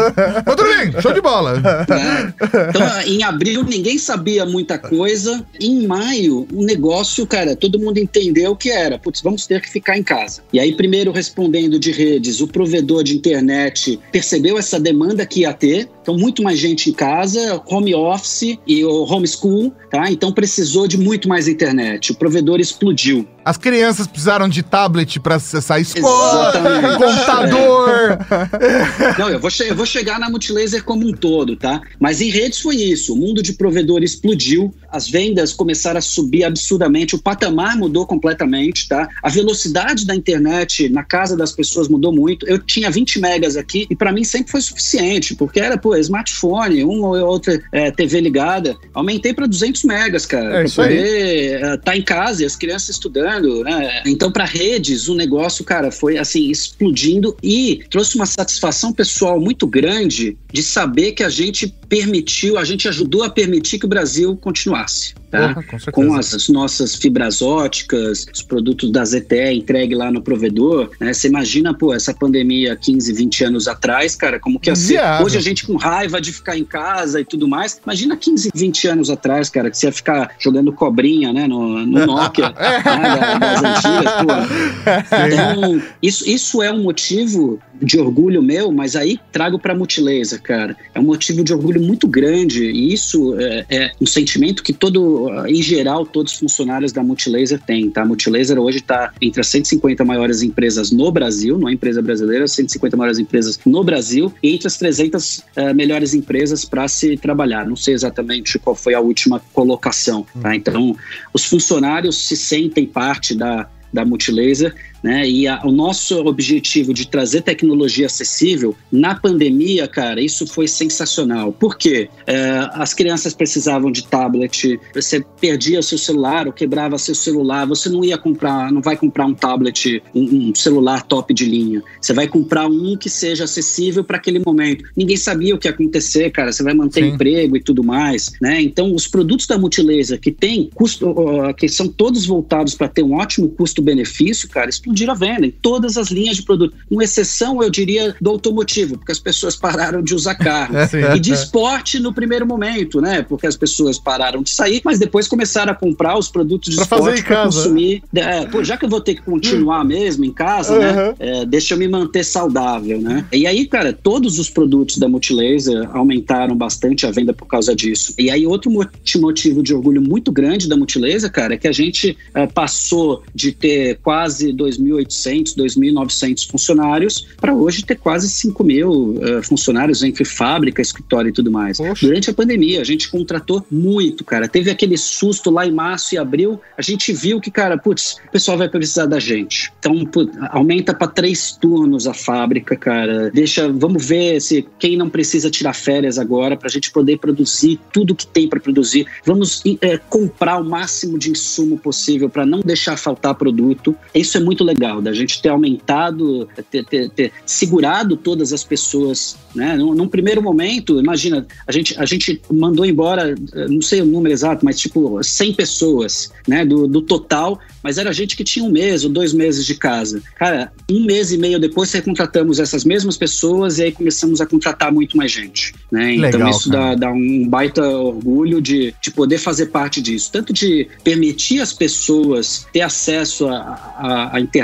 Mas tudo bem, show de bola. É. Então, em abril, ninguém sabia muita coisa. Em maio, o negócio, cara, todo mundo entendeu o que era. Putz, vamos ter que ficar em casa. E aí, primeiro respondendo de redes, o provedor de internet percebeu essa demanda que ia ter. Então, muito mais gente em casa, home office e o homeschool, tá? Então, precisou de muito mais internet. O provedor explodiu. As crianças precisaram de tablet para acessar a escola, Exatamente. computador. Não, eu vou, eu vou chegar na Multilaser como um todo, tá? Mas em redes foi isso. O mundo de provedor explodiu, as vendas começaram a subir absurdamente, o patamar mudou completamente, tá? A velocidade da internet na casa das pessoas mudou muito. Eu tinha 20 megas aqui e para mim sempre foi suficiente, porque era, pô, smartphone, uma ou outra é, TV ligada. Aumentei para 200 megas, cara, é para poder estar é, tá em casa e as crianças estudando né? Então, para redes, o negócio, cara, foi assim, explodindo e trouxe uma satisfação pessoal muito grande de saber que a gente permitiu, a gente ajudou a permitir que o Brasil continuasse. Tá? com, com as nossas fibras óticas, os produtos da ZTE entregue lá no provedor, né? Você imagina, pô, essa pandemia 15, 20 anos atrás, cara, como que ia ser? Hoje a gente com raiva de ficar em casa e tudo mais. Imagina 15, 20 anos atrás, cara, que você ia ficar jogando cobrinha, né, no, no Nokia, né, das antigas, pô. Então, isso, isso é um motivo de orgulho meu, mas aí trago para Multilaser, cara. É um motivo de orgulho muito grande e isso é, é, um sentimento que todo, em geral, todos os funcionários da Multilaser têm, tá? A Multilaser hoje está entre as 150 maiores empresas no Brasil, não é empresa brasileira, 150 maiores empresas no Brasil e entre as 300 uh, eh, melhores empresas para se trabalhar. Não sei exatamente qual foi a última colocação, tá? Então, os funcionários se sentem parte da da Multilaser né? E a, o nosso objetivo de trazer tecnologia acessível na pandemia, cara, isso foi sensacional. Por quê? É, as crianças precisavam de tablet, você perdia seu celular ou quebrava seu celular, você não ia comprar, não vai comprar um tablet, um, um celular top de linha. Você vai comprar um que seja acessível para aquele momento. Ninguém sabia o que ia acontecer, cara. Você vai manter Sim. emprego e tudo mais, né? Então, os produtos da Multilaser que tem custo, que são todos voltados para ter um ótimo custo-benefício, cara, explodiram a venda em todas as linhas de produto. Com exceção, eu diria, do automotivo, porque as pessoas pararam de usar carro. E de esporte no primeiro momento, né? Porque as pessoas pararam de sair, mas depois começaram a comprar os produtos de pra esporte para consumir. É, pô, já que eu vou ter que continuar mesmo em casa, uhum. né? É, deixa eu me manter saudável, né? E aí, cara, todos os produtos da Multilaser aumentaram bastante a venda por causa disso. E aí, outro motivo de orgulho muito grande da Multilaser, cara, é que a gente é, passou de ter quase 2.800 2.800, 2.900 funcionários, para hoje ter quase 5 mil uh, funcionários entre fábrica, escritório e tudo mais. Poxa. Durante a pandemia, a gente contratou muito, cara. Teve aquele susto lá em março e abril, a gente viu que, cara, putz, o pessoal vai precisar da gente. Então, putz, aumenta para três turnos a fábrica, cara. Deixa, vamos ver se quem não precisa tirar férias agora, para a gente poder produzir tudo que tem para produzir. Vamos é, comprar o máximo de insumo possível para não deixar faltar produto. Isso é muito legal da gente ter aumentado, ter, ter, ter segurado todas as pessoas, né? Num, num, primeiro momento, imagina, a gente, a gente mandou embora, não sei o número exato, mas tipo 100 pessoas, né? Do, do total, mas era gente que tinha um mês ou dois meses de casa. Cara, um mês e meio depois recontratamos essas mesmas pessoas e aí começamos a contratar muito mais gente, né? Então Legal, isso dá, dá, um baita orgulho de, de poder fazer parte disso, tanto de permitir as pessoas ter acesso à internet,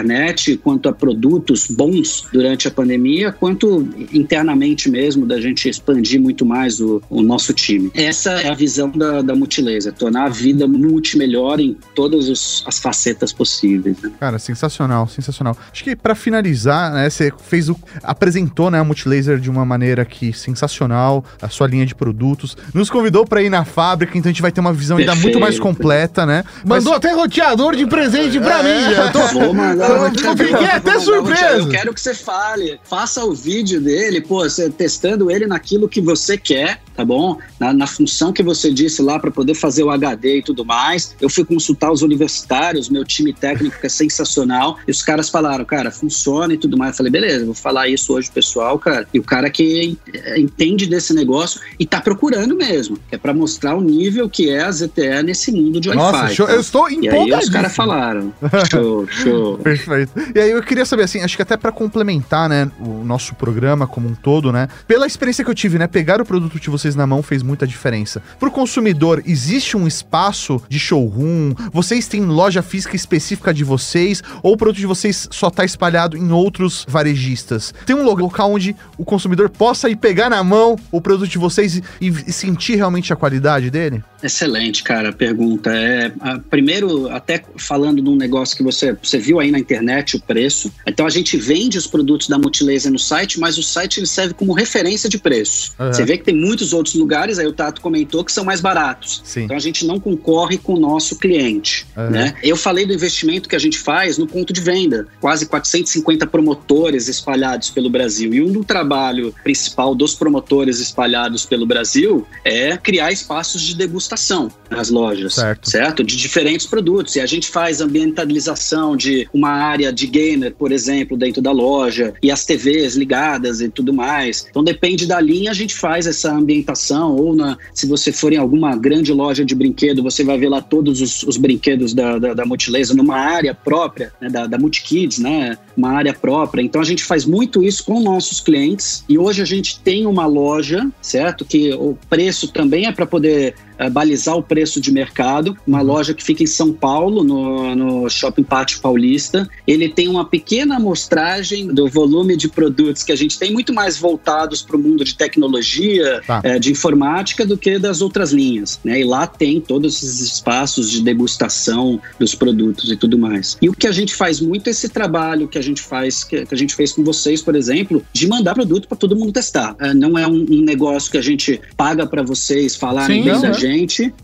quanto a produtos bons durante a pandemia, quanto internamente mesmo da gente expandir muito mais o, o nosso time. Essa é a visão da, da Multilaser, tornar a vida multi melhor em todas os, as facetas possíveis. Né? Cara, sensacional, sensacional. Acho que para finalizar, né, você fez o apresentou, né, a Multilaser de uma maneira que sensacional, a sua linha de produtos, nos convidou para ir na fábrica, então a gente vai ter uma visão ainda muito mais completa, né? Mandou Mas... até roteador de presente para mim, já tô, vou mandar, eu fiquei até surpreso. Eu quero que você fale, faça o vídeo dele, pô, você testando ele naquilo que você quer, tá bom? Na, na função que você disse lá para poder fazer o HD e tudo mais. Eu fui consultar os universitários, meu time técnico que é sensacional, e os caras falaram, cara, funciona e tudo mais. Eu falei, beleza, vou falar isso hoje, pessoal, cara. E o cara que entende desse negócio e tá procurando mesmo, é para mostrar o nível que é a ZTE nesse mundo de Wi-Fi. Nossa, show. Tá? eu estou empolgadíssimo. E aí os caras falaram, show, show. Perfeito. E aí eu queria saber, assim, acho que até para complementar, né, o nosso programa como um todo, né, pela experiência que eu tive, né, pegar o produto de vocês na mão fez muita diferença. Para o consumidor, existe um espaço de showroom? Vocês têm loja física específica de vocês? Ou o produto de vocês só está espalhado em outros varejistas? Tem um local onde o consumidor possa ir pegar na mão o produto de vocês e, e sentir realmente a qualidade dele? Excelente, cara, a pergunta. É, a, primeiro, até falando de um negócio que você, você viu aí na internet, o preço. Então, a gente vende os produtos da Multilaser no site, mas o site ele serve como referência de preço. Uhum. Você vê que tem muitos outros lugares, aí o Tato comentou, que são mais baratos. Sim. Então, a gente não concorre com o nosso cliente. Uhum. Né? Eu falei do investimento que a gente faz no ponto de venda. Quase 450 promotores espalhados pelo Brasil. E um do trabalho principal dos promotores espalhados pelo Brasil é criar espaços de degustação degustação nas lojas, certo. certo? De diferentes produtos. E a gente faz ambientalização de uma área de gamer, por exemplo, dentro da loja, e as TVs ligadas e tudo mais. Então depende da linha, a gente faz essa ambientação. Ou na, se você for em alguma grande loja de brinquedo, você vai ver lá todos os, os brinquedos da, da, da Multilaser numa área própria, né, da, da Multikids, né? Uma área própria. Então a gente faz muito isso com nossos clientes. E hoje a gente tem uma loja, certo? Que o preço também é para poder uh, balizar o preço de mercado. Uma uhum. loja que fica em São Paulo, no, no Shopping Pátio Paulista. Ele tem uma pequena amostragem do volume de produtos que a gente tem, muito mais voltados para o mundo de tecnologia, tá. é, de informática, do que das outras linhas. Né? E lá tem todos esses espaços de degustação dos produtos e tudo mais. E o que a gente faz muito é esse trabalho que a gente faz, que, que a gente fez com vocês, por exemplo, de mandar produto para todo mundo testar. É, não é um, um, negócio que a gente paga para vocês falarem bem da gente.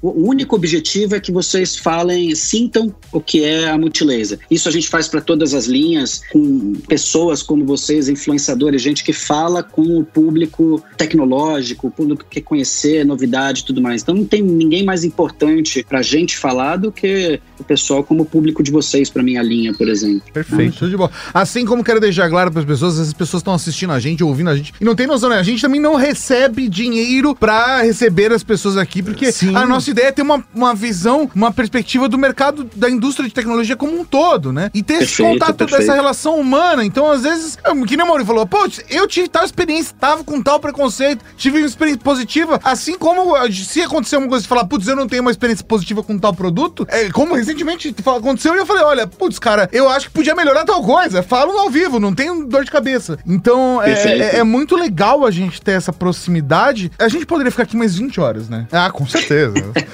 O único objetivo é que vocês falem, sintam o que é a Multilaser. Isso a gente faz para todas as linhas, com pessoas como vocês, influenciadores, gente que fala com o público tecnológico, o público que quer conhecer novidade e tudo mais. Então não tem ninguém mais importante para a gente falar do que o pessoal como o público de vocês, para minha linha, por exemplo. Perfeito, tudo de boa. Assim como quero deixar claro para as pessoas, essas pessoas estão assistindo a gente, ouvindo a gente, e não tem noção, né? A gente também não recebe dinheiro para receber as pessoas aqui, porque Sim. a nossa ideia é ter uma, uma visão, uma perspectiva do mercado da indústria de tecnologia como um todo, né? E ter perfeito, esse contato perfeito. dessa relação humana. Então, às vezes, que nem o Mauri falou, pô, eu tive tal experiência, tava com tal preconceito, tive uma experiência positiva, assim como se acontecer uma coisa e falar, putz, eu não tenho uma experiência positiva com tal produto, é, como recentemente aconteceu, e eu falei, olha, putz, cara, eu acho que podia melhorar tal coisa, falo ao vivo, não tenho dor de cabeça. Então, é, é, é, muito legal a gente ter essa proximidade. A gente poderia ficar aqui mais 20 horas, né? Ah, com certeza.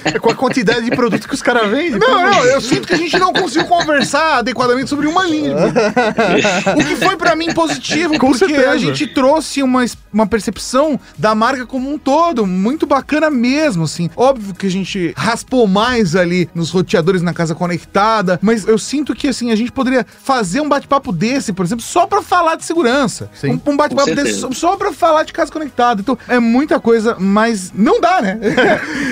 É com a quantidade de produto que os caras vendem. Não, não, eu sinto que a gente não conseguiu conversar adequadamente sobre uma linha. o que foi para mim positivo, com porque certeza. a gente trouxe uma, uma percepção da marca como um todo, muito bacana mesmo, assim. Óbvio que a gente raspou mais ali nos roteadores na casa conectada, mas eu sinto que, assim, a gente poderia fazer um bate-papo desse, por exemplo, só para falar de segurança. Sim. Um, um bate-papo desse só para falar de casa conectada. Então, é muita coisa, mas não dá, né?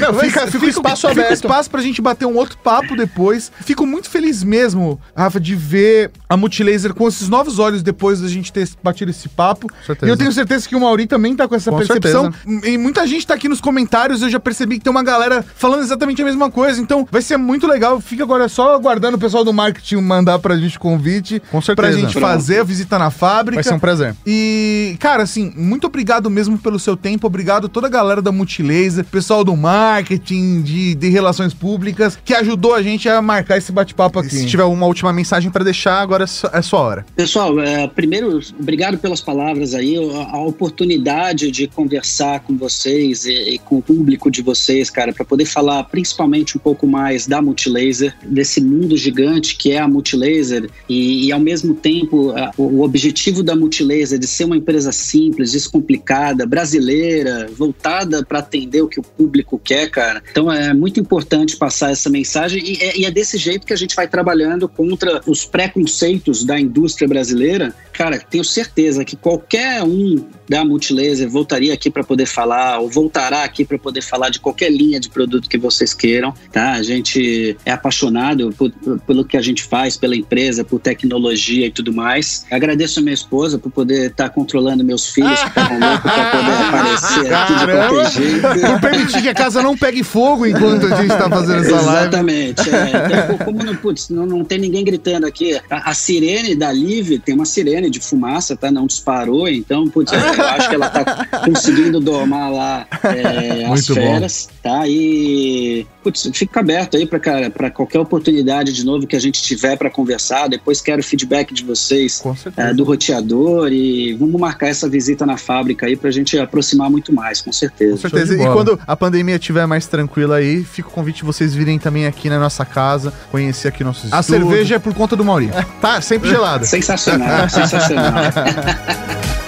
não, fica, fica, fica espaço fica aberto. espaço pra gente bater um outro papo depois. Fico muito feliz mesmo, Rafa, de ver a Multilaser com esses novos olhos depois da gente ter batido esse papo. E eu tenho certeza que o Mauri também tá com essa com percepção. Certeza. E muita gente tá aqui nos comentários, eu já percebi que tem uma galera falando exatamente a mesma coisa. Então vai ser muito legal. Fica agora só aguardando o pessoal do marketing mandar pra gente o convite. Com certeza. Pra gente Pronto. fazer a visita na fábrica. Vai ser um prazer. E, cara, assim, muito obrigado mesmo pelo seu tempo. Obrigado a toda a galera da Multilaser, pessoal do marketing marketing, de, de relações públicas, que ajudou a gente a marcar esse bate-papo aqui. Se tiver uma última mensagem para deixar, agora é só, é sua hora. Pessoal, é, primeiro, obrigado pelas palavras aí, a, a oportunidade de conversar com vocês e, e, com o público de vocês, cara, para poder falar principalmente um pouco mais da Multilaser, desse mundo gigante que é a Multilaser e, e ao mesmo tempo a, o objetivo da Multilaser de ser uma empresa simples, descomplicada, brasileira, voltada para atender o que o público quer, cara. Então é muito importante passar essa mensagem e é, e é desse jeito que a gente vai trabalhando contra os preconceitos da indústria brasileira. Cara, tenho certeza que qualquer um da Multilaser voltaria aqui para poder falar ou voltará aqui para poder falar de qualquer linha de produto que vocês queiram, tá? A gente é apaixonado por, por, pelo que a gente faz, pela empresa, por tecnologia e tudo mais. Agradeço a minha esposa por poder estar tá controlando meus filhos que para poder aparecer aqui de qualquer jeito. Por permitir que a casa não pegue fogo enquanto a gente está fazendo essa live. Exatamente. É. Então, como não, putz, não, não tem ninguém gritando aqui, a, a sirene da Live tem uma sirene de fumaça, tá? Não disparou, então, putz, eu acho que ela tá conseguindo domar lá é, as feras, bom. tá? E putz, fica aberto aí para qualquer oportunidade de novo que a gente tiver para conversar. Depois quero feedback de vocês é, do roteador e vamos marcar essa visita na fábrica aí para a gente aproximar muito mais, com certeza. Com certeza. E quando a pandemia estiver mais tranquila aí, fica o convite de vocês virem também aqui na nossa casa, conhecer aqui nossos A cerveja é por conta do Maurício. Tá, sempre gelada. sensacional, sensacional.